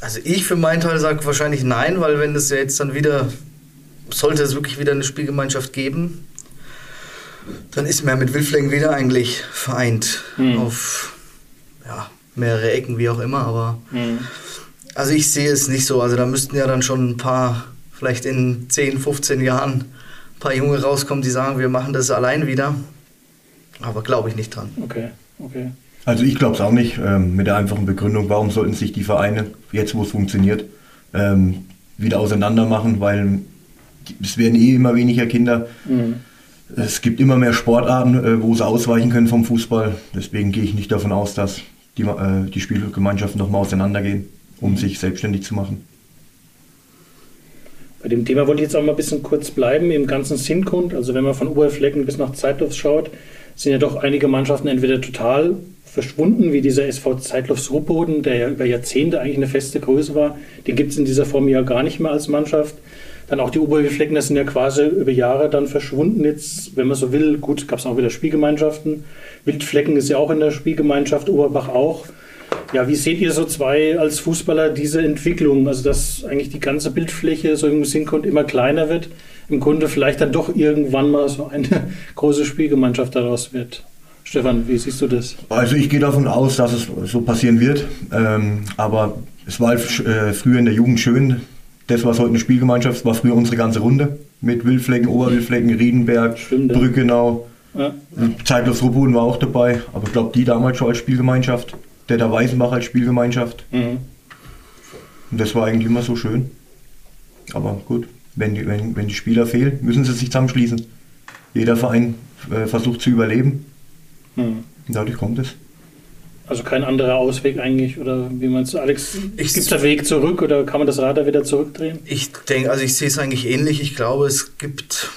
S8: Also ich für meinen Teil sage wahrscheinlich nein, weil wenn es ja jetzt dann wieder, sollte es wirklich wieder eine Spielgemeinschaft geben, dann ist man ja mit Wildflecken wieder eigentlich vereint
S6: Hm.
S8: auf ja, mehrere Ecken, wie auch immer, aber
S6: Mhm.
S8: Also ich sehe es nicht so. Also da müssten ja dann schon ein paar, vielleicht in 10, 15 Jahren, ein paar Junge rauskommen, die sagen, wir machen das allein wieder. Aber glaube ich nicht dran.
S6: Okay, okay.
S7: Also ich glaube es auch nicht, ähm, mit der einfachen Begründung, warum sollten sich die Vereine, jetzt wo es funktioniert, ähm, wieder auseinander machen, weil es werden eh immer weniger Kinder.
S6: Mhm.
S7: Es gibt immer mehr Sportarten, äh, wo sie ausweichen können vom Fußball. Deswegen gehe ich nicht davon aus, dass die, äh, die Spielgemeinschaften nochmal auseinandergehen, um sich selbstständig zu machen.
S6: Bei dem Thema wollte ich jetzt auch mal ein bisschen kurz bleiben, im ganzen Sinngrund. Also wenn man von Oberflecken bis nach Zeitloff schaut, sind ja doch einige Mannschaften entweder total verschwunden, wie dieser SV Zeitlofs Ruppoden, der ja über Jahrzehnte eigentlich eine feste Größe war. Den gibt es in dieser Form ja gar nicht mehr als Mannschaft. Dann auch die Oberwildflecken, das sind ja quasi über Jahre dann verschwunden. Jetzt, wenn man so will, gut, gab es auch wieder Spielgemeinschaften. Wildflecken ist ja auch in der Spielgemeinschaft, Oberbach auch. Ja, wie seht ihr so zwei als Fußballer diese Entwicklung? Also, dass eigentlich die ganze Bildfläche so im Sinkgrund immer kleiner wird, im Grunde vielleicht dann doch irgendwann mal so eine große Spielgemeinschaft daraus wird. Stefan, wie siehst du das?
S7: Also ich gehe davon aus, dass es so passieren wird. Ähm, aber es war halt, äh, früher in der Jugend schön. Das, was heute eine Spielgemeinschaft ist, war früher unsere ganze Runde. Mit Wildflecken, Oberwildflecken, Riedenberg,
S6: Stimmt, ja.
S7: Brückenau.
S6: Ja,
S7: Zeitlos Ruppun war auch dabei. Aber ich glaube, die damals schon als Spielgemeinschaft. Der der Weißenbach als Spielgemeinschaft.
S6: mhm.
S7: Und das war eigentlich immer so schön. Aber gut, wenn die, wenn, wenn die Spieler fehlen, müssen sie sich zusammenschließen. Jeder Verein äh, versucht zu überleben.
S6: Mhm.
S7: Und dadurch kommt es.
S6: Also kein anderer Ausweg eigentlich, oder wie meinst du, Alex? Gibt es da Weg zurück oder kann man das Rad da wieder zurückdrehen?
S8: Ich denke, also ich sehe es eigentlich ähnlich. Ich glaube, es gibt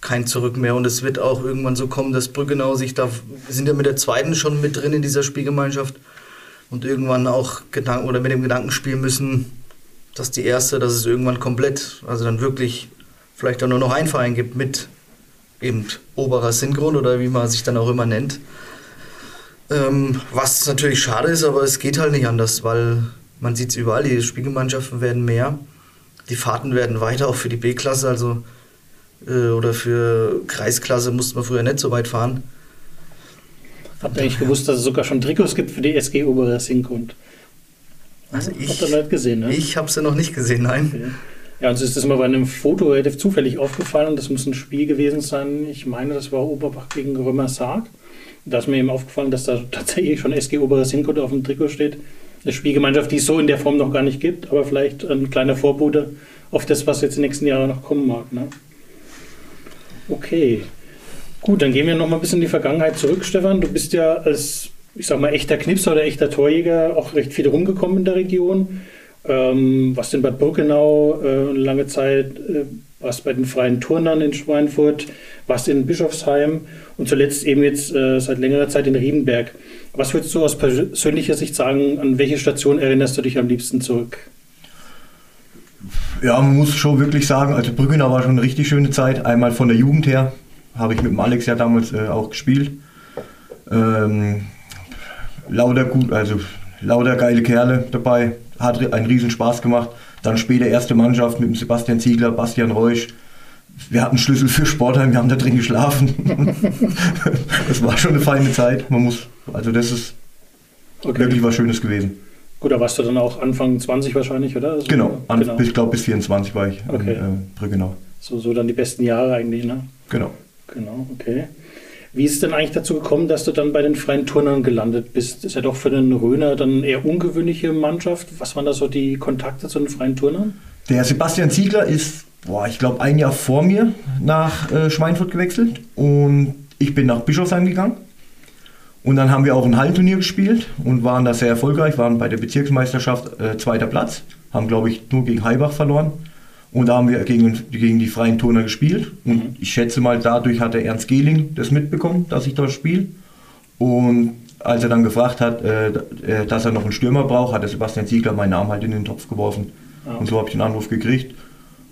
S8: kein Zurück mehr und es wird auch irgendwann so kommen, dass Brüggenau sich da, wir sind ja mit der zweiten schon mit drin in dieser Spielgemeinschaft und irgendwann auch Gedanken oder mit dem Gedanken spielen müssen, dass die erste, dass es irgendwann komplett, also dann wirklich vielleicht auch nur noch ein Verein gibt mit eben oberer Sinngrund oder wie man sich dann auch immer nennt. Ähm, was natürlich schade ist, aber es geht halt nicht anders, weil man sieht es überall, die Spielgemeinschaften werden mehr. Die Fahrten werden weiter, auch für die B-Klasse, also äh, oder für Kreisklasse musste man früher nicht so weit fahren.
S6: Habt ihr eigentlich gewusst, dass es sogar schon Trikots gibt für die SG Oberer Sinkgrund?
S8: Also
S6: Habt
S8: ich,
S6: ihr nicht gesehen, ne?
S8: ich habe sie noch nicht gesehen, nein.
S6: Okay. Ja, uns ist das mal bei einem Foto relativ zufällig aufgefallen und das muss ein Spiel gewesen sein. Ich meine, das war Oberbach gegen Römersarg. Da ist mir eben aufgefallen, dass da tatsächlich schon SG Sinkgrund auf dem Trikot steht. Eine Spielgemeinschaft, die es so in der Form noch gar nicht gibt, aber vielleicht ein kleiner Vorbote auf das, was jetzt die nächsten Jahre noch kommen mag. Ne? Okay. Gut, dann gehen wir noch mal ein bisschen in die Vergangenheit zurück, Stefan. Du bist ja als, ich sag mal, echter Knipser oder echter Torjäger auch recht viel rumgekommen in der Region. Ähm, warst in Bad Birkenau äh, lange Zeit, äh, warst bei den Freien Turnern in Schweinfurt, warst in Bischofsheim und zuletzt eben jetzt äh, seit längerer Zeit in Riedenberg. Was würdest du aus persönlicher Sicht sagen, an welche Station erinnerst du dich am liebsten zurück?
S7: Ja, man muss schon wirklich sagen, also Brüggenau war schon eine richtig schöne Zeit. Einmal von der Jugend her, habe ich mit dem Alex ja damals äh, auch gespielt. Ähm, lauter gut, also lauter geile Kerle dabei, hat einen riesen Spaß gemacht. Dann später erste Mannschaft mit dem Sebastian Ziegler, Bastian Reusch. Wir hatten Schlüssel für Sportheim, wir haben da drin geschlafen. das war schon eine feine Zeit. Man muss, also das ist
S6: Okay.
S7: wirklich was Schönes gewesen.
S6: Gut, da warst du dann auch Anfang 20 wahrscheinlich, oder? Also,
S7: Genau, an,
S6: genau.
S7: Ich glaube bis 24 war ich
S6: Okay.
S7: in äh, Brüggenau.
S6: So, so dann die besten Jahre eigentlich, ne?
S7: Genau.
S6: Genau, okay. Wie ist es denn eigentlich dazu gekommen, dass du dann bei den freien Turnern gelandet bist? Ist ja doch für den Röner dann eher ungewöhnliche Mannschaft. Was waren da so die Kontakte zu den freien Turnern?
S7: Der Sebastian Ziegler ist, boah, ich glaube, ein Jahr vor mir nach äh, Schweinfurt gewechselt und ich bin nach Bischofsheim gegangen. Und dann haben wir auch ein Hallenturnier gespielt und waren da sehr erfolgreich, waren bei der Bezirksmeisterschaft äh, zweiter Platz, haben, glaube ich, nur gegen Heibach verloren. Und da haben wir gegen, gegen die freien Turner gespielt. Und ich schätze mal, dadurch hat der Ernst Gehling das mitbekommen, dass ich dort spiele. Und als er dann gefragt hat, äh, äh, dass er noch einen Stürmer braucht, hat der Sebastian Ziegler meinen Namen halt in den Topf geworfen.
S6: Ah,
S7: Und so habe ich den Anruf gekriegt.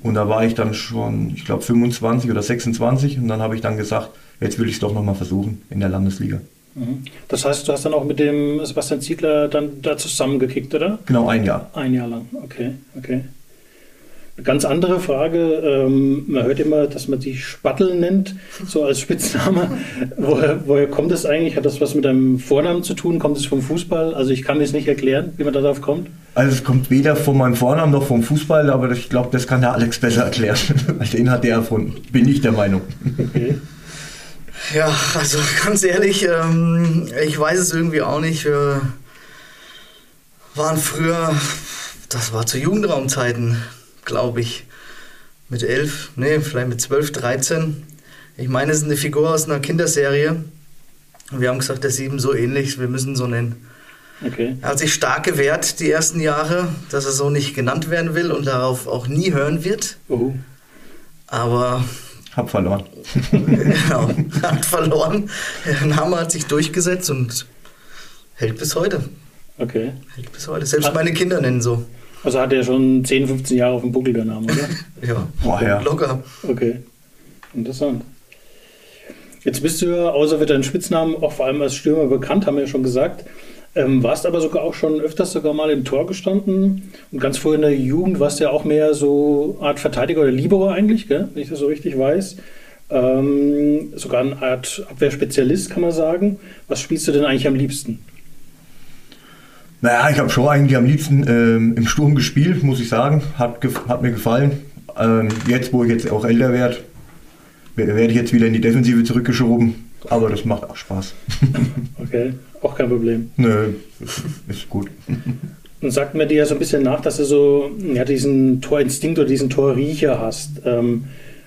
S7: Und da war ich dann schon, ich glaube, 25 oder 26. Und dann habe ich dann gesagt, jetzt will ich es doch nochmal versuchen in der Landesliga.
S6: Mhm. Das heißt, du hast dann auch mit dem Sebastian Ziegler dann da zusammengekickt, oder?
S7: Genau ein Jahr.
S6: Ein Jahr lang, okay, okay. Eine ganz andere Frage, ähm, man hört immer, dass man sich Spattel nennt, so als Spitzname. woher, woher kommt das eigentlich? Hat das was mit deinem Vornamen zu tun? Kommt es vom Fußball? Also ich kann mir es nicht erklären, wie man darauf kommt.
S7: Also es kommt weder von meinem Vornamen noch vom Fußball, aber ich glaube, das kann der Alex besser erklären. Den hat der erfunden. Bin ich der Meinung.
S6: Okay.
S8: Ja, also ganz ehrlich, ähm, ich weiß es irgendwie auch nicht. Wir waren früher, das war zu Jugendraumzeiten, glaube ich, mit elf, nee, vielleicht mit zwölf, dreizehn. Ich meine, es ist eine Figur aus einer Kinderserie. Und wir haben gesagt, der ist so ähnlich, wir müssen so nennen.
S6: Okay.
S8: Er hat sich stark gewehrt die ersten Jahre, dass er so nicht genannt werden will und darauf auch nie hören wird.
S6: Oh.
S8: Aber
S7: Hab verloren.
S8: genau, hat verloren. Der Name hat sich durchgesetzt und hält bis heute.
S6: Okay.
S8: Hält bis heute. Selbst meine Kinder nennen so.
S6: Also hat er schon 10, 15 Jahre auf dem Buckel der Name, oder?
S8: Ja,
S7: Boah, ja.
S8: locker.
S6: Okay. Interessant. Jetzt bist du ja, außer für deinen Spitznamen, auch vor allem als Stürmer bekannt, haben wir ja schon gesagt. Ähm, warst aber sogar auch schon öfters sogar mal im Tor gestanden. Und ganz früh in der Jugend warst du ja auch mehr so Art Verteidiger oder Libero eigentlich, gell? wenn ich das so richtig weiß. Ähm, sogar eine Art Abwehrspezialist, kann man sagen. Was spielst du denn eigentlich am liebsten?
S7: Naja, ich habe schon eigentlich am liebsten ähm, im Sturm gespielt, muss ich sagen. Hat, hat mir gefallen. Ähm, jetzt, wo ich jetzt auch älter werde, werde ich jetzt wieder in die Defensive zurückgeschoben. Aber das macht auch Spaß.
S6: Okay, auch kein Problem.
S7: Nö, ist gut.
S6: Und sagt mir dir ja so ein bisschen nach, dass du so ja, diesen Torinstinkt oder diesen Torriecher hast. Ähm,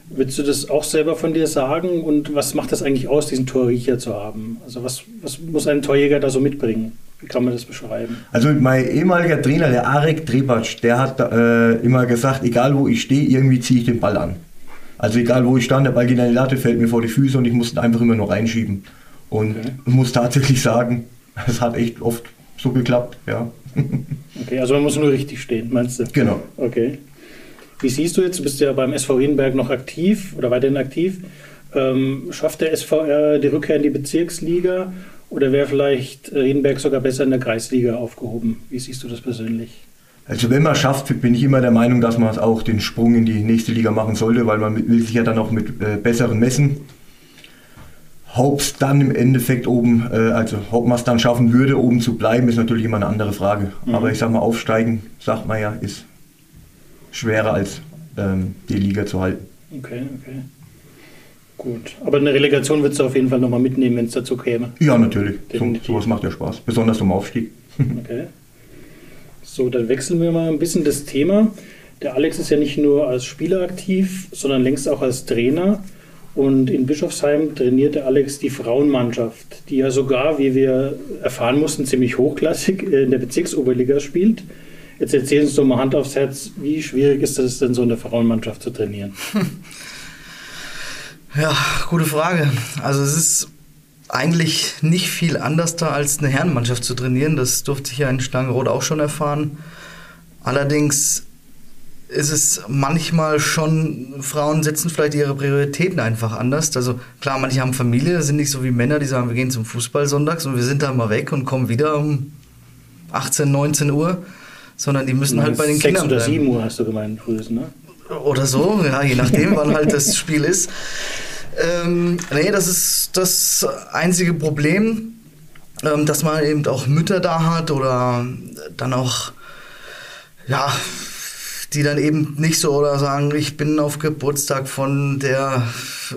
S6: willst du das auch selber von dir sagen? Und was macht das eigentlich aus, diesen Torriecher zu haben? Also was, was muss ein Torjäger da so mitbringen? Wie kann man das beschreiben?
S7: Also mein ehemaliger Trainer, der Arek Trebac, der hat äh, immer gesagt, egal wo ich stehe, irgendwie ziehe ich den Ball an. Also egal wo ich stand, der Ball geht in die Latte, fällt mir vor die Füße und ich musste ihn einfach immer nur reinschieben. Und
S6: Okay.
S7: muss tatsächlich sagen, es hat echt oft so geklappt, ja.
S6: Okay, also man muss nur richtig stehen, meinst du?
S7: Genau.
S6: Okay. Wie siehst du jetzt, du bist ja beim SV Riedenberg noch aktiv oder weiterhin aktiv. Ähm, schafft der SVR die Rückkehr in die Bezirksliga oder wäre vielleicht äh, Riedenberg sogar besser in der Kreisliga aufgehoben? Wie siehst du das persönlich?
S7: Also wenn man es schafft, bin ich immer der Meinung, dass man es auch den Sprung in die nächste Liga machen sollte, weil man will sich ja dann auch mit äh, besseren messen. Ob dann im Endeffekt oben, äh, also ob man es dann schaffen würde, oben zu bleiben, ist natürlich immer eine andere Frage.
S6: Mhm.
S7: Aber ich sag mal, aufsteigen, sagt man ja, ist schwerer als ähm, die Liga zu halten.
S6: Okay, okay. Gut. Aber eine Relegation würdest du auf jeden Fall nochmal mitnehmen, wenn es dazu käme.
S7: Ja, natürlich. So, sowas macht ja Spaß, besonders zum Aufstieg.
S6: Okay. So, dann wechseln wir mal ein bisschen das Thema. Der Alex ist ja nicht nur als Spieler aktiv, sondern längst auch als Trainer. Und in Bischofsheim trainiert der Alex die Frauenmannschaft, die ja sogar, wie wir erfahren mussten, ziemlich hochklassig in der Bezirksoberliga spielt. Jetzt erzählen Sie uns doch mal Hand aufs Herz, wie schwierig ist es denn, so eine Frauenmannschaft zu trainieren?
S8: Ja, gute Frage. Also es ist eigentlich nicht viel anders da als eine Herrenmannschaft zu trainieren. Das durfte ich ja in Stangerot auch schon erfahren. Allerdings ist es manchmal schon, Frauen setzen vielleicht ihre Prioritäten einfach anders. Also klar, manche haben Familie, sind nicht so wie Männer, die sagen, wir gehen zum Fußball sonntags und wir sind da mal weg und kommen wieder um 18, 19 Uhr, sondern die müssen halt bei den
S6: Sechs
S8: Kindern
S6: oder
S8: bleiben.
S6: sieben Uhr hast du gemeint früher, ne?
S8: Oder so, ja, je nachdem, wann halt das Spiel ist. Ähm, nee, das ist das einzige Problem. ähm, dass man eben auch Mütter da hat oder dann auch, ja, die dann eben nicht so oder sagen, ich bin auf Geburtstag von der äh,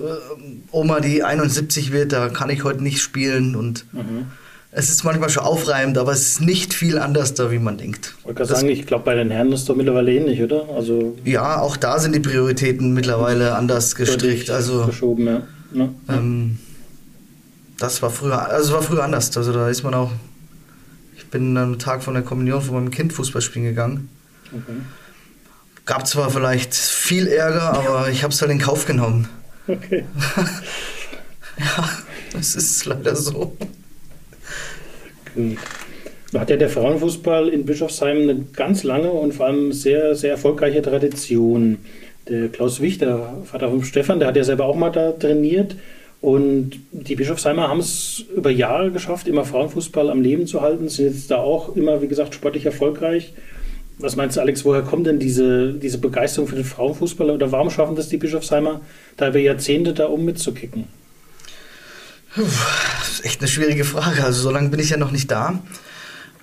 S8: Oma, die 71 wird, da kann ich heute nicht spielen und es ist manchmal schon aufreibend, aber es ist nicht viel anders da, wie man denkt.
S6: Ich wollte gerade sagen, ich glaube, bei den Herren ist es doch mittlerweile ähnlich, oder? Also
S8: Ja, auch da sind die Prioritäten mittlerweile anders gestrickt. Also
S6: verschoben, ja. Ne?
S8: ähm, das war früher, also war früher anders. Also da ist man auch. Ich bin am Tag von der Kommunion von meinem Kind Fußball spielen gegangen.
S6: Okay.
S8: Gab zwar vielleicht viel Ärger, aber ich habe es halt in Kauf genommen.
S6: okay.
S8: Ja, es ist leider so.
S6: Gut. Da hat ja der Frauenfußball in Bischofsheim eine ganz lange und vor allem sehr, sehr erfolgreiche Tradition. Der Klaus Wich, der Vater von Stefan, der hat ja selber auch mal da trainiert. Und die Bischofsheimer haben es über Jahre geschafft, immer Frauenfußball am Leben zu halten, sind jetzt da auch immer, wie gesagt, sportlich erfolgreich. Was meinst du, Alex, woher kommt denn diese, diese Begeisterung für den Frauenfußball oder warum schaffen das die Bischofsheimer, da über Jahrzehnte da um mitzukicken?
S8: Das ist echt eine schwierige Frage. Also so lange bin ich ja noch nicht da.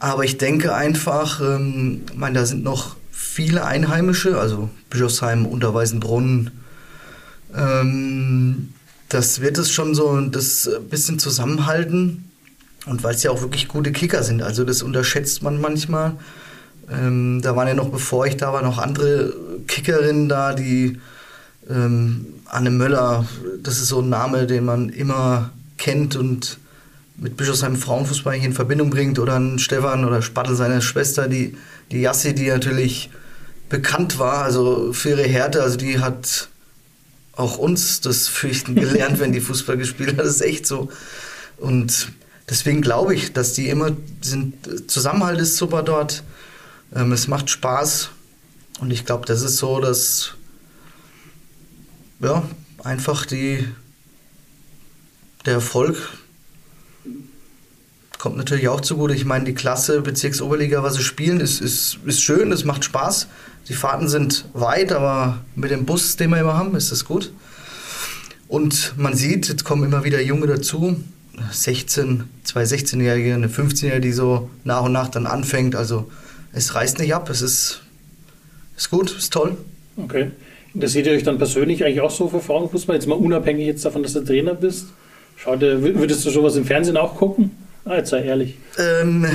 S8: Aber ich denke einfach, ähm, ich meine, da sind noch viele Einheimische, also Bischofsheim, Unterweisenbrunn. Ähm, das wird es schon so das bisschen zusammenhalten. Und weil es ja auch wirklich gute Kicker sind. Also das unterschätzt man manchmal. Ähm, da waren ja noch, bevor ich da war, noch andere Kickerinnen da, die ähm, Anne Möller, das ist so ein Name, den man immer kennt und mit Bischofsheim Frauenfußball in Verbindung bringt. Oder ein Stefan oder Spattel, seine Schwester, die, die Jassi, die natürlich bekannt war, also für ihre Härte. Also die hat auch uns das Fürchten gelernt, wenn die Fußball gespielt hat. Das ist echt so. Und deswegen glaube ich, dass die immer sind. Zusammenhalt ist super dort. Ähm, es macht Spaß. Und ich glaube, das ist so, dass ja, einfach die, der Erfolg kommt natürlich auch zugute. Ich meine, die Klasse Bezirksoberliga, was sie spielen, ist, ist, ist schön, es macht Spaß. Die Fahrten sind weit, aber mit dem Bus, den wir immer haben, ist das gut. Und man sieht, jetzt kommen immer wieder Junge dazu. 16, zwei 16-Jährige, eine 15-Jährige, die so nach und nach dann anfängt. Also es reißt nicht ab, es ist, ist gut, ist toll.
S6: Okay. Interessiert ihr euch dann persönlich eigentlich auch so für Frauenfußball? Jetzt mal unabhängig jetzt davon, dass du Trainer bist. Ihr- würdest du sowas im Fernsehen auch gucken? Ah, jetzt sei ehrlich.
S8: Ähm,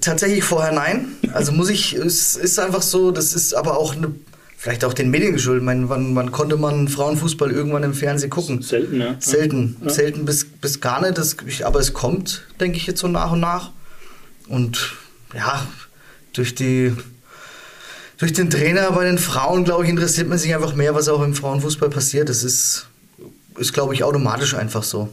S8: tatsächlich vorher nein. Also muss ich, es ist einfach so, das ist aber auch eine, vielleicht auch den Medien geschuldet. Meine, wann, wann konnte man Frauenfußball irgendwann im Fernsehen gucken?
S6: Selten, ja.
S8: Selten,
S6: Ja.
S8: selten bis, bis gar nicht. Das, aber es kommt, denke ich, jetzt so nach und nach. Und ja, durch die durch den Trainer bei den Frauen, glaube ich, interessiert man sich einfach mehr, was auch im Frauenfußball passiert. Das ist, ist glaube ich, automatisch einfach so.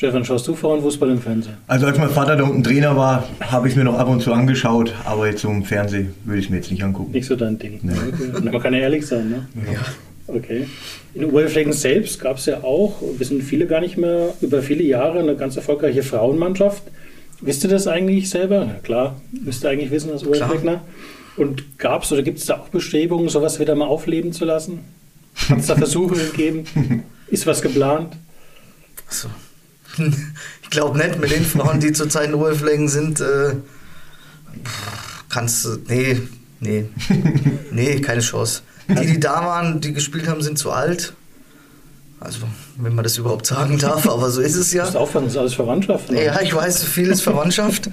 S6: Stefan, schaust du Frauenfußball im Fernsehen?
S7: Also als mein Vater da unten Trainer war, habe ich mir noch ab und zu angeschaut, aber jetzt so im Fernsehen würde ich es mir jetzt nicht angucken.
S6: Nicht so dein Ding.
S7: Nee.
S6: Okay. Na, Man kann ja ehrlich sein, ne?
S8: Ja.
S6: Okay. In Oberflächen selbst gab es ja auch, wissen viele gar nicht mehr, über viele Jahre eine ganz erfolgreiche Frauenmannschaft. Wisst ihr das eigentlich selber? Ja, klar, müsst ihr eigentlich wissen als Oberflächner. Und gab es oder gibt es da auch Bestrebungen, sowas wieder mal aufleben zu lassen? Hat es da Versuche gegeben? Ist was geplant?
S8: Also, ich glaube nicht, mit den Frauen, die zurzeit in Oberflächen sind, äh, kannst du. Nee, nee. Nee, keine Chance. Die, die da waren, die gespielt haben, sind zu alt. Also, wenn man das überhaupt sagen darf, aber so ist es ja.
S6: musst aufpassen, das ist alles Verwandtschaft. ne?
S8: Ja, ich weiß, viel ist Verwandtschaft.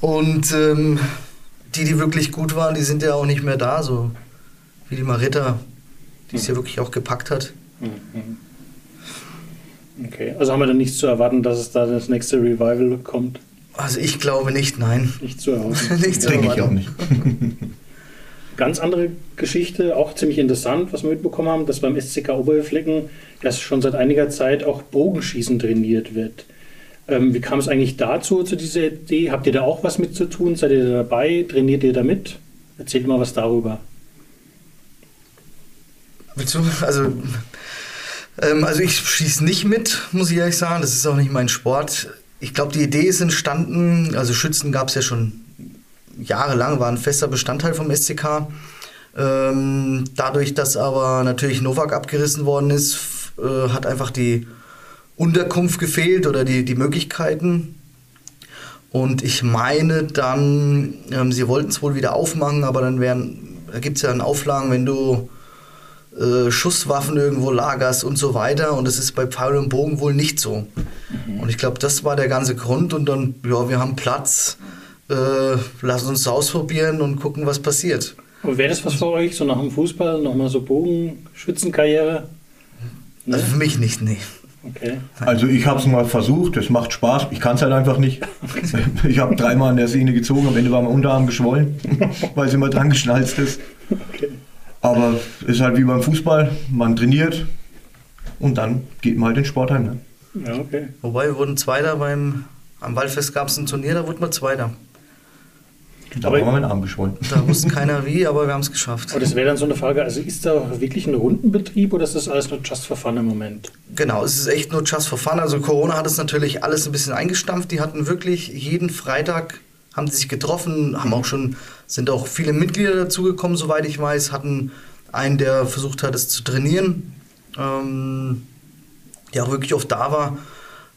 S8: Und ähm, die, die wirklich gut waren, die sind ja auch nicht mehr da, so wie die Marita, die es ja wirklich auch gepackt hat.
S6: Mhm. Okay, also haben wir dann nichts zu erwarten, dass es da das nächste Revival kommt?
S8: Also ich glaube nicht, nein.
S6: Nicht zu erhoffen.
S8: Nicht zu
S7: Denke ich
S8: erwarten.
S7: auch nicht.
S6: Ganz andere Geschichte, auch ziemlich interessant, was wir mitbekommen haben, dass beim SCK Oberflecken ja schon seit einiger Zeit auch Bogenschießen trainiert wird. Ähm, wie kam es eigentlich dazu, zu dieser Idee? Habt ihr da auch was mit zu tun? Seid ihr da dabei? Trainiert ihr da mit? Erzählt mal was darüber.
S8: Willst du? Also, ähm, also ich schieße nicht mit, muss ich ehrlich sagen. Das ist auch nicht mein Sport. Ich glaube, die Idee ist entstanden, also Schützen gab es ja schon jahrelang, war ein fester Bestandteil vom SCK. Ähm, dadurch, dass aber natürlich Novak abgerissen worden ist, äh, hat einfach die Unterkunft gefehlt oder die, die Möglichkeiten. Und ich meine dann, ähm, sie wollten es wohl wieder aufmachen, aber dann wären, da gibt es ja dann Auflagen, wenn du äh, Schusswaffen irgendwo lagerst und so weiter. Und das ist bei Pfeil und Bogen wohl nicht so. Und ich glaube, das war der ganze Grund. Und dann, ja, wir haben Platz, äh, lass uns ausprobieren und gucken, was passiert.
S6: Aber wäre das was für euch, so nach dem Fußball, nochmal so Bogenschützenkarriere? Ne?
S8: Also für mich nicht, nee.
S6: Okay.
S7: Also ich habe es mal versucht, es macht Spaß, ich kann es halt einfach nicht. Ich habe dreimal an der Sehne gezogen, am Ende war mein Unterarm geschwollen, weil es immer dran geschnalzt ist. Aber es ist halt wie beim Fußball, man trainiert und dann geht man halt in den Sportheim. Ne?
S6: Ja, okay.
S8: Wobei wir wurden Zweiter beim, am Waldfest gab es ein Turnier, da wurden wir Zweiter.
S7: Da
S6: Aber-
S7: war mein Arm geschwollen.
S8: Da wusste keiner wie, aber wir haben es geschafft.
S6: Aber das wäre dann so eine Frage, also ist da wirklich ein Rundenbetrieb oder ist das alles nur just for fun im Moment?
S8: Genau, es ist echt nur just for fun. Also Corona hat es natürlich alles ein bisschen eingestampft. Die hatten wirklich jeden Freitag haben die sich getroffen, haben auch schon, sind auch viele Mitglieder dazugekommen, soweit ich weiß, hatten einen, der versucht hat, es zu trainieren, ähm, der auch wirklich oft da war.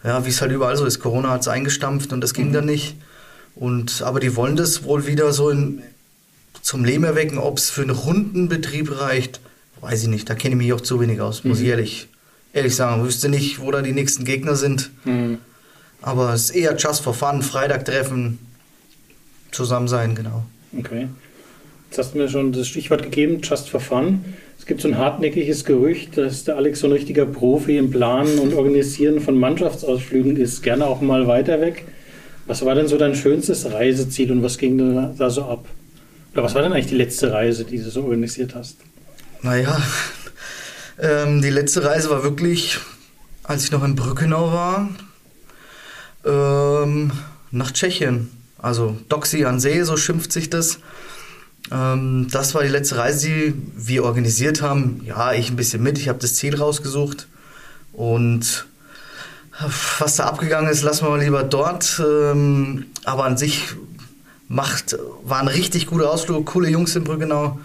S8: Ja, wie es halt überall so ist. Corona hat es eingestampft und das ging dann nicht. Und, aber die wollen das wohl wieder so in, zum Leben erwecken. Ob es für einen Rundenbetrieb reicht, weiß ich nicht. Da kenne ich mich auch zu wenig aus, muss ich ehrlich, ehrlich sagen. Ich wüsste nicht, wo da die nächsten Gegner sind.
S6: Mhm.
S8: Aber es ist eher just for fun. Freitag treffen, zusammen sein, genau.
S6: Okay. Jetzt hast du mir schon das Stichwort gegeben, just for fun. Es gibt so ein hartnäckiges Gerücht, dass der Alex so ein richtiger Profi im Planen und Organisieren von Mannschaftsausflügen ist, gerne auch mal weiter weg. Was war denn so dein schönstes Reiseziel und was ging da, so ab? Oder was war denn eigentlich die letzte Reise, die du so organisiert hast?
S8: Naja, ähm, die letzte Reise war wirklich, als ich noch in Brückenau war, ähm, nach Tschechien. Also Doxy an See, so schimpft sich das. Ähm, das war die letzte Reise, die wir organisiert haben. Ja, ich ein bisschen mit. Ich habe das Ziel rausgesucht. Und was da abgegangen ist, lassen wir mal lieber dort. Ähm, aber an sich macht, war ein richtig guter Ausflug. Coole Jungs in Brückenau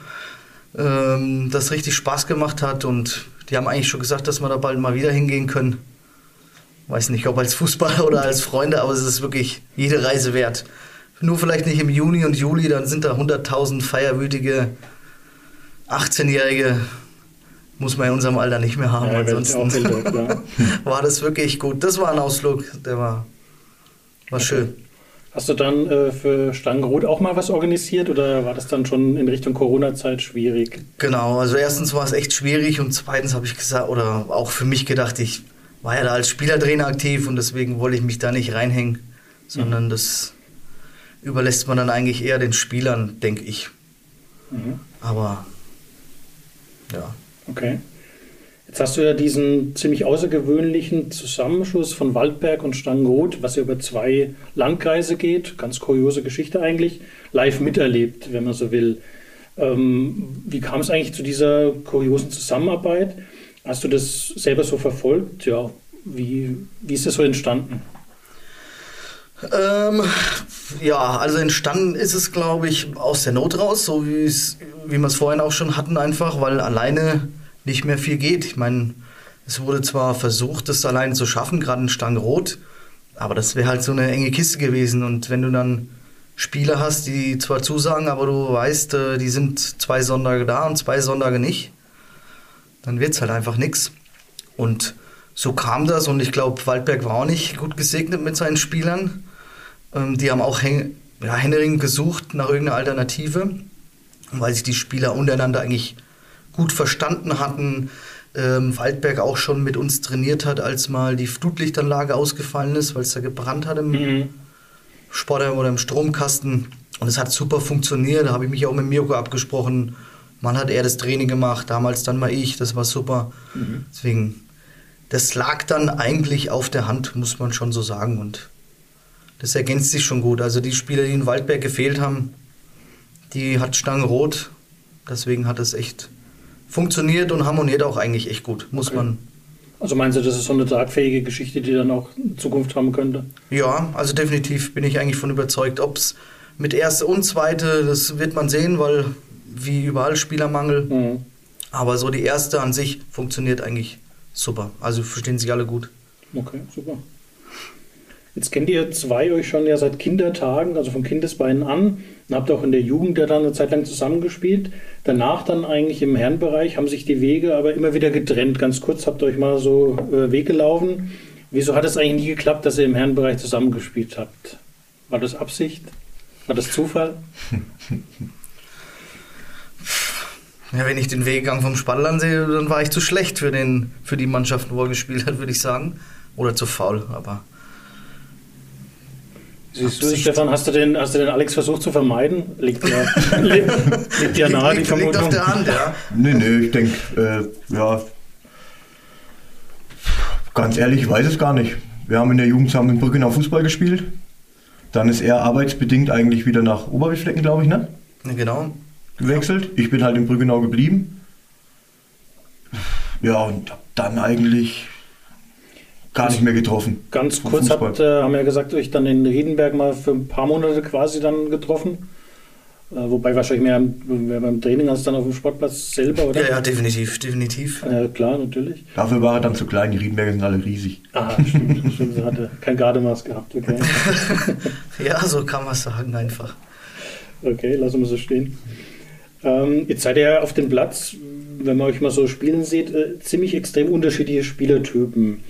S8: ähm, das richtig Spaß gemacht hat und die haben eigentlich schon gesagt, dass wir da bald mal wieder hingehen können. Weiß nicht, ob als Fußballer oder als Freunde, aber es ist wirklich jede Reise wert. Nur vielleicht nicht im Juni und Juli, dann sind da 100.000 feierwütige 18-Jährige, muss man in unserem Alter nicht mehr haben.
S6: Ja,
S8: Ansonsten
S6: älter, klar.
S8: war das wirklich gut. Das war ein Ausflug, der war, war schön.
S6: Hast du dann äh, für Stangenrot auch mal was organisiert oder war das dann schon in Richtung Corona-Zeit schwierig?
S8: Genau, also erstens war es echt schwierig und zweitens habe ich gesagt, oder auch für mich gedacht, ich war ja da als Spielertrainer aktiv und deswegen wollte ich mich da nicht reinhängen, sondern das überlässt man dann eigentlich eher den Spielern, denke ich.
S6: Mhm.
S8: Aber ja.
S6: Okay. Jetzt hast du ja diesen ziemlich außergewöhnlichen Zusammenschluss von Waldberg und Stangenrot, was ja über zwei Landkreise geht, ganz kuriose Geschichte eigentlich, live miterlebt, wenn man so will. Ähm, wie kam es eigentlich zu dieser kuriosen Zusammenarbeit? Hast du das selber so verfolgt? Ja, wie, wie ist das so entstanden?
S8: Ähm, ja, also entstanden ist es, glaube ich, aus der Not raus, so wie wir es vorhin auch schon hatten, einfach, weil alleine nicht mehr viel geht. Ich meine, es wurde zwar versucht, das alleine zu schaffen, gerade in Stangrot, aber das wäre halt so eine enge Kiste gewesen. Und wenn du dann Spieler hast, die zwar zusagen, aber du weißt, äh, die sind zwei Sonntage da und zwei Sonntage nicht, dann wird es halt einfach nichts. Und so kam das und ich glaube, Waldberg war auch nicht gut gesegnet mit seinen Spielern. Ähm, die haben auch häng, ja, händeringend gesucht nach irgendeiner Alternative, weil sich die Spieler untereinander eigentlich gut verstanden hatten. Ähm, Waldberg auch schon mit uns trainiert hat, als mal die Flutlichtanlage ausgefallen ist, weil es da gebrannt hat im
S6: Mhm.
S8: Sportheim oder im Stromkasten. Und es hat super funktioniert. Da habe ich mich auch mit Mirko abgesprochen. Man hat er das Training gemacht, damals dann mal ich. Das war super. Deswegen, das lag dann eigentlich auf der Hand, muss man schon so sagen. Und das ergänzt sich schon gut. Also die Spieler, die in Waldberg gefehlt haben, die hat Stange rot. Deswegen hat es echt funktioniert und harmoniert auch eigentlich echt gut, muss
S6: Okay.
S8: man.
S6: Also meinst du, das ist so eine tragfähige Geschichte, die dann auch Zukunft haben könnte?
S8: Ja, also definitiv bin ich eigentlich von überzeugt. Ob es mit erste und zweite, das wird man sehen, weil wie überall Spielermangel.
S6: Mhm.
S8: Aber so die erste an sich funktioniert eigentlich super. Also verstehen sich alle gut.
S6: Okay, super. Jetzt kennt ihr zwei euch schon ja seit Kindertagen, also von Kindesbeinen an, und habt auch in der Jugend ja dann eine Zeit lang zusammengespielt. Danach dann eigentlich im Herrenbereich haben sich die Wege aber immer wieder getrennt. Ganz kurz habt ihr euch mal so äh, Weg gelaufen. Wieso hat es eigentlich nie geklappt, dass ihr im Herrenbereich zusammengespielt habt? War das Absicht? War das Zufall?
S8: Ja, wenn ich den Weggang vom Spall ansehe, dann war ich zu schlecht für, den, für die Mannschaft, wo er gespielt hat, würde ich sagen. Oder zu faul, aber.
S6: Siehst du, Stefan, hast du, den, hast du den Alex versucht zu vermeiden? Liegt ja, liegt, liegt ja nahe,
S8: liegt,
S6: die
S8: liegt auf
S6: Vermutung.
S8: der Hand, ja.
S7: Nee, nee, ich denke, äh, ja, ganz ehrlich, ich weiß es gar nicht. Wir haben in der Jugend zusammen in Brückenau Fußball gespielt. Dann ist er arbeitsbedingt eigentlich wieder nach Oberwildflecken, glaube ich, ne?
S8: Genau.
S7: Gewechselt. Ich bin halt in Brüggenau geblieben. Ja, und hab dann eigentlich gar nicht mehr getroffen.
S6: Ganz kurz habt, äh, haben wir gesagt, euch dann in Riedenberg mal für ein paar Monate quasi dann getroffen. Äh, wobei wahrscheinlich mehr, mehr beim Training als dann auf dem Sportplatz selber, oder?
S8: Ja, ja, definitiv, definitiv.
S6: Äh, klar, natürlich.
S7: Dafür war er dann zu klein, die Riedenberger sind alle riesig.
S6: Ah, stimmt, stimmt. Sie hatte kein Gardemaß gehabt, okay.
S8: Ja, so kann man es sagen, einfach.
S6: Okay, lassen wir so stehen. Ähm, jetzt seid ihr ja auf dem Platz, wenn man euch mal so spielen sieht, äh, ziemlich extrem unterschiedliche Spielertypen.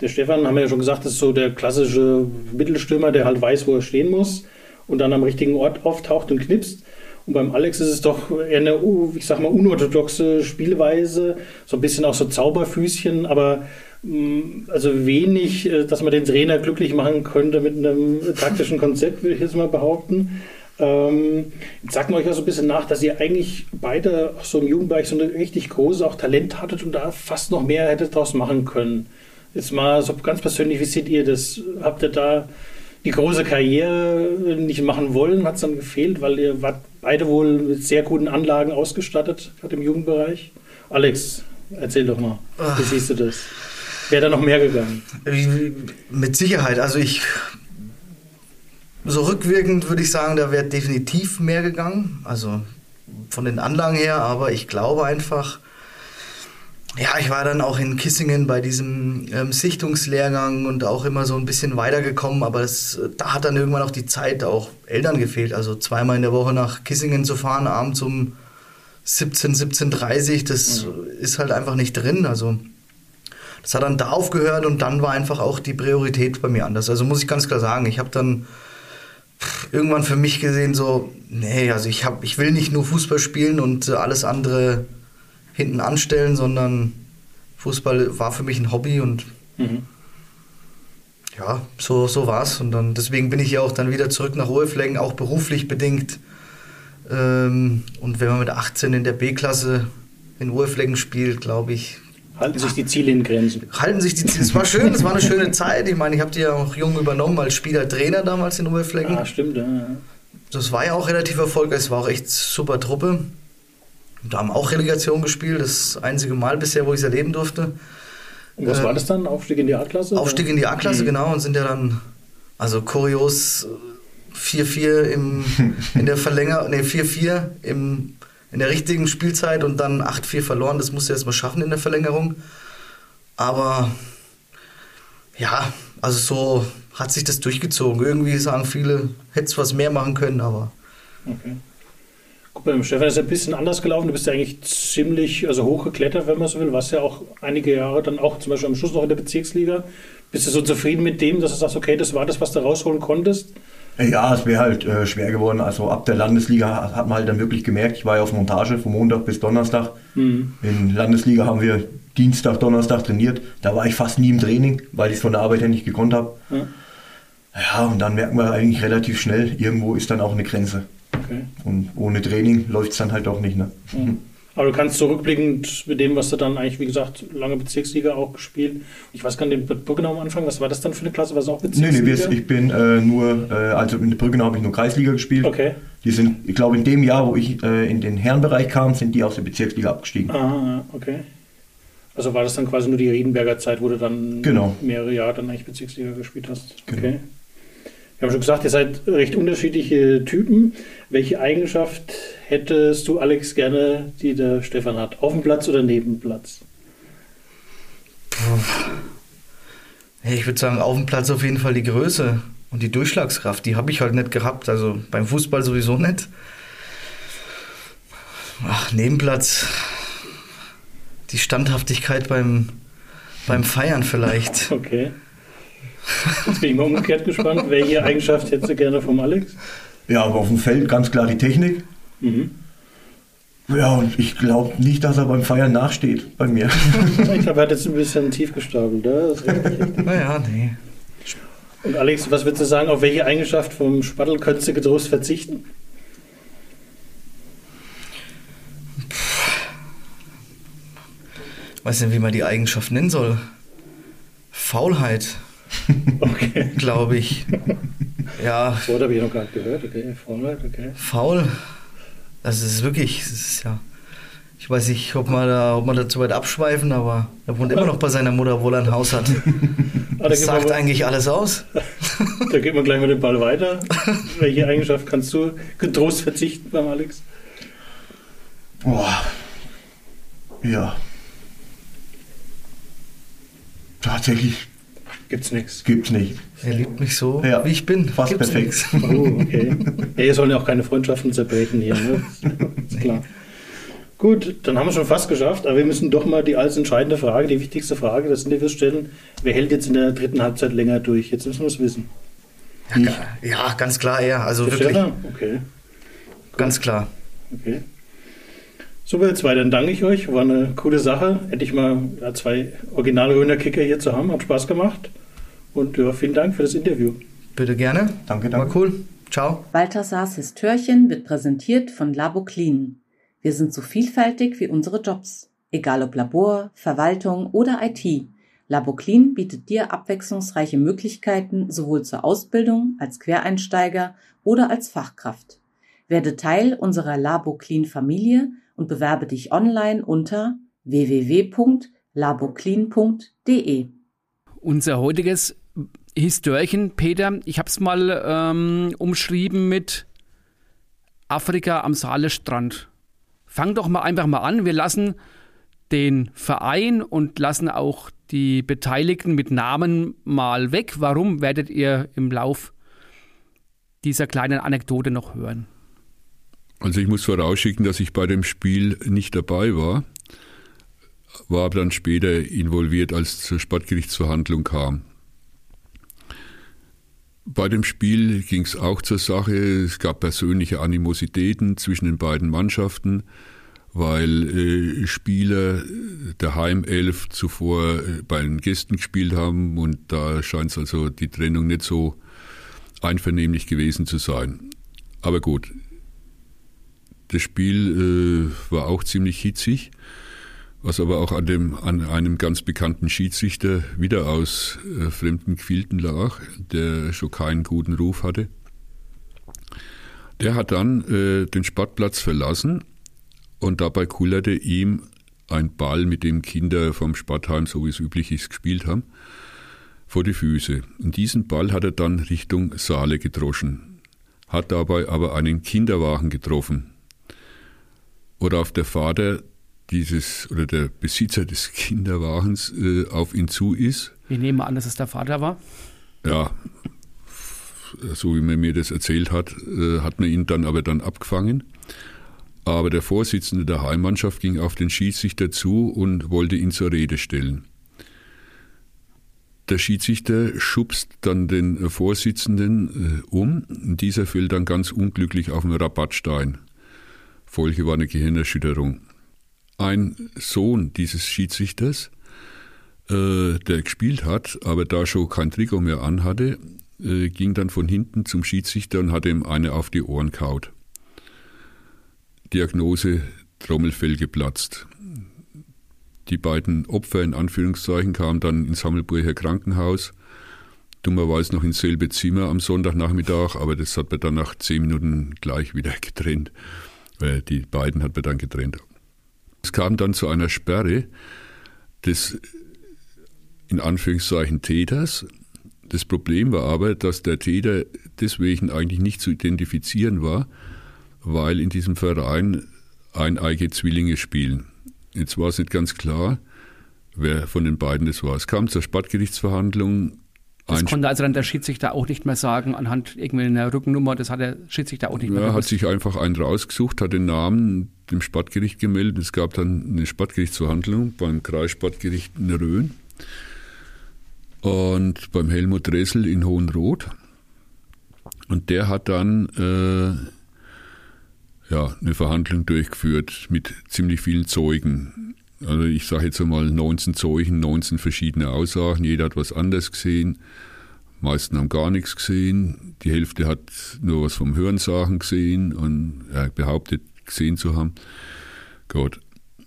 S6: Der Stefan, haben wir ja schon gesagt, ist so der klassische Mittelstürmer, der halt weiß, wo er stehen muss und dann am richtigen Ort auftaucht und knipst. Und beim Alex ist es doch eher eine, ich sag mal, unorthodoxe Spielweise, so ein bisschen auch so Zauberfüßchen, aber mh, also wenig, äh, dass man den Trainer glücklich machen könnte mit einem taktischen Konzept, würde ich jetzt mal behaupten. Ähm, jetzt sagt man euch ja so ein bisschen nach, dass ihr eigentlich beide auch so im Jugendbereich so eine richtig große auch Talent hattet und da fast noch mehr hättet draus machen können. Jetzt mal so ganz persönlich, wie seht ihr das? Habt ihr da die große Karriere nicht machen wollen? Hat es dann gefehlt, weil ihr wart beide wohl mit sehr guten Anlagen ausgestattet, gerade im Jugendbereich? Alex, erzähl doch mal, wie siehst du das? Wäre da noch mehr gegangen?
S8: Mit Sicherheit. Also ich. So rückwirkend würde ich sagen, da wäre definitiv mehr gegangen. Also von den Anlagen her, aber ich glaube einfach. Ja, ich war dann auch in Kissingen bei diesem ähm, Sichtungslehrgang und auch immer so ein bisschen weitergekommen, aber das, da hat dann irgendwann auch die Zeit auch Eltern gefehlt. Also zweimal in der Woche nach Kissingen zu fahren, abends um 17, 17.30 das ist halt einfach nicht drin. Also das hat dann da aufgehört und dann war einfach auch die Priorität bei mir anders. Also muss ich ganz klar sagen, ich habe dann irgendwann für mich gesehen so, nee, also ich, hab, ich will nicht nur Fußball spielen und äh, alles andere hinten anstellen, sondern Fußball war für mich ein Hobby und
S6: Mhm.
S8: ja, so, so war es. Und dann, deswegen bin ich ja auch dann wieder zurück nach Ruheflecken, auch beruflich bedingt. Ähm, und wenn man mit 18 in der B-Klasse in Ruheflecken spielt, glaube ich,
S6: Halten sich die Ziele in Grenzen.
S8: halten sich die Ziele. Es war schön, es war eine schöne Zeit. Ich meine, ich habe die ja auch jung übernommen als Spieler, Trainer damals in Oberflecken.
S6: Ah, stimmt, ja.
S8: Das war ja auch relativ erfolgreich. Es war auch echt super Truppe. Da haben auch Relegation gespielt. Das einzige Mal bisher, wo ich es erleben durfte.
S6: Und was
S8: Äh,
S6: war das dann? Aufstieg in die A-Klasse?
S8: Aufstieg in die A-Klasse,
S6: Mhm.
S8: genau. Und sind ja dann, also kurios, äh, 4-4 im, in der Verlänger, nee, 4-4 im, in der richtigen Spielzeit und dann 8-4 verloren. Das musst du erst mal schaffen in der Verlängerung. Aber ja, also so hat sich das durchgezogen. Irgendwie sagen viele, hättest was mehr machen können, aber
S6: Okay. Guck mal, beim Stefan ist ein bisschen anders gelaufen. Du bist ja eigentlich ziemlich also hochgeklettert, wenn man so will. Warst ja auch einige Jahre dann auch zum Beispiel am Schluss noch in der Bezirksliga. Bist du so zufrieden mit dem, dass du sagst, okay, das war das, was du rausholen konntest?
S7: Ja, es wäre halt äh, schwer geworden. Also ab der Landesliga hat man halt dann wirklich gemerkt, ich war ja auf Montage von Montag bis Donnerstag.
S6: Mhm.
S7: In Landesliga haben wir Dienstag, Donnerstag trainiert. Da war ich fast nie im Training, weil ich es von der Arbeit her nicht gekonnt habe.
S6: Ja.
S7: Ja, und dann merkt man eigentlich relativ schnell, irgendwo ist dann auch eine Grenze.
S6: Okay.
S7: Und ohne Training läuft es dann halt auch nicht. Ne?
S6: Mhm. Aber du kannst zurückblickend mit dem, was du dann eigentlich, wie gesagt, lange Bezirksliga auch gespielt. Ich weiß gar nicht, in Brückenau am Anfang, was war das dann für eine Klasse? War es auch
S7: Nee,
S6: Bezirksliga?
S7: nee, wir, ich bin äh, nur, äh, also in Brüggenau habe ich nur Kreisliga gespielt.
S6: Okay.
S7: Die sind, ich glaube, in dem Jahr, wo ich äh, in den Herrenbereich kam, sind die aus der Bezirksliga abgestiegen.
S6: Ah, okay. Also war das dann quasi nur die Riedenberger Zeit, wo du dann
S7: Genau.
S6: mehrere Jahre dann eigentlich Bezirksliga gespielt hast.
S7: Genau.
S6: Wir haben schon gesagt, ihr seid recht unterschiedliche Typen. Welche Eigenschaft hättest du, Alex, gerne, die der Stefan hat? Auf dem Platz oder neben dem Platz?
S8: Ich würde sagen, auf dem Platz auf jeden Fall die Größe und die Durchschlagskraft. Die habe ich halt nicht gehabt. Also beim Fußball sowieso nicht. Ach, Nebenplatz. Die Standhaftigkeit beim, beim Feiern vielleicht.
S6: Okay. Jetzt bin ich mal umgekehrt gespannt. Welche Eigenschaft hättest du gerne vom Alex?
S7: Ja, aber auf dem Feld ganz klar die Technik.
S6: Mhm.
S7: Ja, und ich glaube nicht, dass er beim Feiern nachsteht bei mir.
S6: Ich glaube, er hat jetzt ein bisschen tief gestapelt. Richtig.
S8: Naja, nee.
S6: Und Alex, was würdest du sagen, auf welche Eigenschaft vom Spattel könntest du getrost verzichten?
S8: Weiß nicht, wie man die Eigenschaft nennen soll. Faulheit,
S6: Okay.
S8: glaube ich. Ja,
S6: Das Wort habe ich noch gar nicht gehört. Okay, Faulheit, okay.
S8: faul. Das ist wirklich, das ist ja. Ich weiß nicht, ob man da, ob man da zu weit abschweifen, aber er wohnt immer noch bei seiner Mutter, obwohl er ein Haus hat.
S6: Ah, da,
S8: Das sagt eigentlich alles aus.
S6: da geht man gleich mit dem Ball weiter. welche Eigenschaft kannst du getrost verzichten beim Alex?
S7: Boah. Ja. Tatsächlich
S6: Gibt's nichts.
S7: gibt's nicht.
S8: Er liebt mich so,
S7: Ja,
S8: wie ich bin.
S7: fast
S8: Gibt's
S7: perfekt.
S8: nix.
S6: Oh, okay. Ja, ihr sollen ja auch keine Freundschaften zerbrechen hier, ne? Ist klar. Gut, dann haben wir schon fast geschafft, aber wir müssen doch mal die alles entscheidende Frage, die wichtigste Frage des Interviews stellen. Wer hält jetzt in der dritten Halbzeit länger durch? Jetzt müssen wir es wissen.
S7: Ich,
S8: Ja, ganz klar er. Also
S6: Der
S8: wirklich,
S6: Stefan? Okay,
S8: ganz klar.
S6: okay. Super, weiter. Dann danke ich euch. War eine coole Sache. Endlich mal ja, zwei originale Röner Kicker hier zu haben. Hat Spaß gemacht. Und ja, vielen Dank für das Interview.
S8: Bitte gerne.
S7: Danke,
S8: War
S7: danke.
S8: cool. Ciao.
S3: Balthasars Histörchen wird präsentiert von Labo Clean. Wir sind so vielfältig wie unsere Jobs. Egal ob Labor, Verwaltung oder IT. Labo Clean bietet dir abwechslungsreiche Möglichkeiten sowohl zur Ausbildung als Quereinsteiger oder als Fachkraft. Werde Teil unserer Labo Clean Familie und bewerbe dich online unter www.laboclean.de.
S5: Unser heutiges Histörchen, Peter, ich habe es mal ähm, umschrieben mit Afrika am Saalestrand. Fang doch mal einfach mal an. Wir lassen den Verein und lassen auch die Beteiligten mit Namen mal weg. Warum werdet ihr im Lauf dieser kleinen Anekdote noch hören?
S9: Also ich muss vorausschicken, dass ich bei dem Spiel nicht dabei war, war aber dann später involviert, als es zur Sportgerichtsverhandlung kam. Bei dem Spiel ging es auch zur Sache. Es gab persönliche Animositäten zwischen den beiden Mannschaften, weil äh, Spieler der Heimelf zuvor äh, bei den Gästen gespielt haben und da scheint es also die Trennung nicht so einvernehmlich gewesen zu sein. Aber gut, das Spiel äh, war auch ziemlich hitzig, was aber auch an, dem, an einem ganz bekannten Schiedsrichter wieder aus äh, fremden Gefilden lag, der schon keinen guten Ruf hatte. Der hat dann äh, den Sportplatz verlassen und dabei kullerte ihm ein Ball, mit dem Kinder vom Sportheim, so wie es üblich ist, gespielt haben, vor die Füße. Und diesen Ball hat er dann Richtung Saale gedroschen, hat dabei aber einen Kinderwagen getroffen worauf der Vater dieses oder der Besitzer des Kinderwagens äh, auf ihn zu ist.
S5: Wir nehmen an, dass es der Vater war.
S9: Ja, so wie man mir das erzählt hat, äh, hat man ihn dann aber dann abgefangen. Aber der Vorsitzende der Heimmannschaft ging auf den Schiedsrichter zu und wollte ihn zur Rede stellen. Der Schiedsrichter schubst dann den Vorsitzenden äh, um. Dieser fällt dann ganz unglücklich auf den Rabattstein. Folge war eine Gehirnerschütterung. Ein Sohn dieses Schiedsrichters, äh, der gespielt hat, aber da schon kein Trikot mehr anhatte, äh, ging dann von hinten zum Schiedsrichter und hat ihm eine auf die Ohren kaut. Diagnose Trommelfell geplatzt. Die beiden Opfer in Anführungszeichen kamen dann ins Hammelburger Krankenhaus. Dummerweise noch ins selbe Zimmer am Sonntagnachmittag, aber das hat man dann nach zehn Minuten gleich wieder getrennt. Die beiden hat man dann getrennt. Es kam dann zu einer Sperre des in Anführungszeichen Täters. Das Problem war aber, dass der Täter deswegen eigentlich nicht zu identifizieren war, weil in diesem Verein eineige Zwillinge spielen. Jetzt war es nicht ganz klar, wer von den beiden das war. Es kam zur Sportgerichtsverhandlung.
S5: Das konnte also dann der Schiedsrichter auch nicht mehr sagen, anhand irgendwie einer Rückennummer, das hat der Schiedsrichter auch nicht mehr
S9: Ja, hat sich einfach einen rausgesucht, hat den Namen dem Sportgericht gemeldet. Es gab dann eine Sportgerichtsverhandlung beim Kreissportgericht in Rhön und beim Helmut Dressel in Hohenroth. Und der hat dann äh, ja, eine Verhandlung durchgeführt mit ziemlich vielen Zeugen. Also ich sage jetzt einmal 19 Zeugen, 19 verschiedene Aussagen, jeder hat was anderes gesehen. Meisten haben gar nichts gesehen. Die Hälfte hat nur was vom Hörensagen gesehen und er behauptet gesehen zu haben. Gut.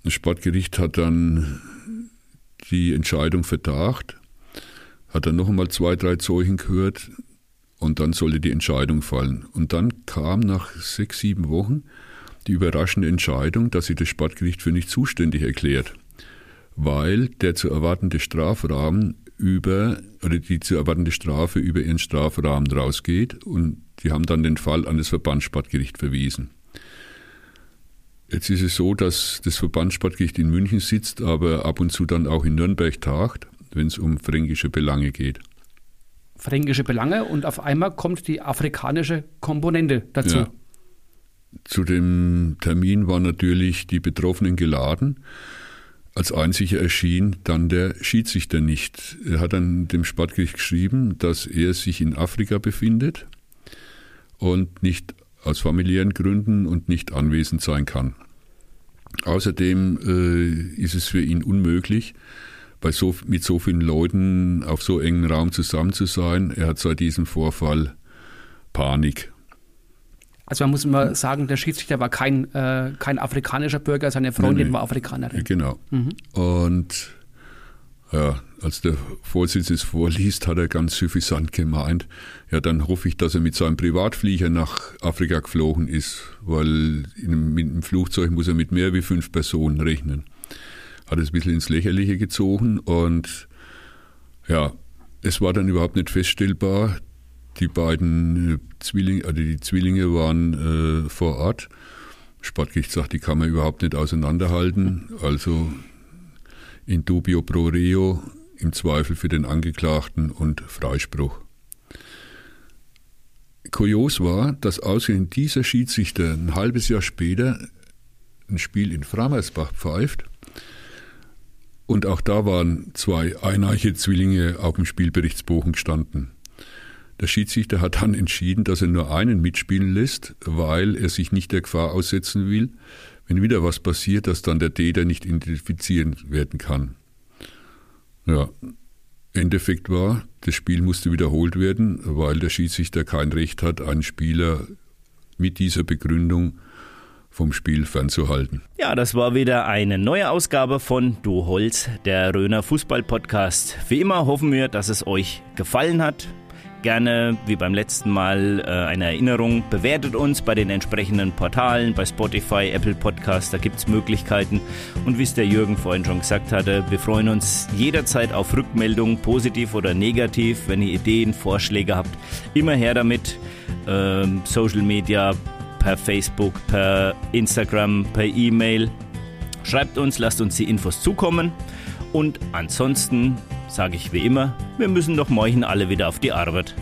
S9: Das Sportgericht hat dann die Entscheidung vertagt, hat dann noch einmal zwei, drei Zeugen gehört und dann sollte die Entscheidung fallen. Und dann kam nach sechs, sieben Wochen die überraschende Entscheidung, dass sie das Sportgericht für nicht zuständig erklärt, weil der zu erwartende Strafrahmen über oder die zu erwartende Strafe über ihren Strafrahmen rausgeht und die haben dann den Fall an das Verbandssportgericht verwiesen. Jetzt ist es so, dass das Verbandssportgericht in München sitzt, aber ab und zu dann auch in Nürnberg tagt, wenn es um fränkische Belange geht.
S5: Fränkische Belange und auf einmal kommt die afrikanische Komponente dazu.
S9: Ja. Zu dem Termin waren natürlich die Betroffenen geladen. Als einziger erschien dann der Schiedsrichter nicht. Er hat dann dem Sportgericht geschrieben, dass er sich in Afrika befindet und nicht aus familiären Gründen und nicht anwesend sein kann. Außerdem äh, ist es für ihn unmöglich, bei so, mit so vielen Leuten auf so engen Raum zusammen zu sein. Er hat seit diesem Vorfall Panik.
S5: Also man muss immer sagen, der Schiedsrichter war kein, äh, kein afrikanischer Bürger, seine Freundin
S9: Nee, nee.
S5: war Afrikanerin.
S9: Genau. Und ja, als der Vorsitzende es vorliest, hat er ganz suffisant gemeint, ja, dann hoffe ich, dass er mit seinem Privatflieger nach Afrika geflogen ist, weil in mit einem Flugzeug muss er mit mehr wie fünf Personen rechnen. Hat es ein bisschen ins Lächerliche gezogen und ja, es war dann überhaupt nicht feststellbar. Die beiden äh, Zwillinge, also die Zwillinge waren äh, vor Ort. Sportgericht sagt, die kann man überhaupt nicht auseinanderhalten. Also in dubio pro reo, im Zweifel für den Angeklagten und Freispruch. Kurios war, dass ausgerechnet dieser Schiedsrichter ein halbes Jahr später ein Spiel in Framersbach pfeift. Und auch da waren zwei eineiche Zwillinge auf dem Spielberichtsbogen gestanden. Der Schiedsrichter hat dann entschieden, dass er nur einen mitspielen lässt, weil er sich nicht der Gefahr aussetzen will, wenn wieder was passiert, dass dann der Täter nicht identifizieren werden kann. Ja, Endeffekt war, das Spiel musste wiederholt werden, weil der Schiedsrichter kein Recht hat, einen Spieler mit dieser Begründung vom Spiel fernzuhalten.
S4: Ja, das war wieder eine neue Ausgabe von Du Holz, der Röner Fußball-Podcast. Wie immer hoffen wir, dass es euch gefallen hat. Gerne, wie beim letzten Mal, äh, eine Erinnerung. Bewertet uns bei den entsprechenden Portalen, bei Spotify, Apple Podcast, da gibt es Möglichkeiten. Und wie es der Jürgen vorhin schon gesagt hatte, wir freuen uns jederzeit auf Rückmeldungen, positiv oder negativ. Wenn ihr Ideen, Vorschläge habt, immer her damit. Ähm, Social Media, per Facebook, per Instagram, per E-Mail. Schreibt uns, lasst uns die Infos zukommen. Und ansonsten sage ich wie immer, wir müssen doch morgen alle wieder auf die Arbeit.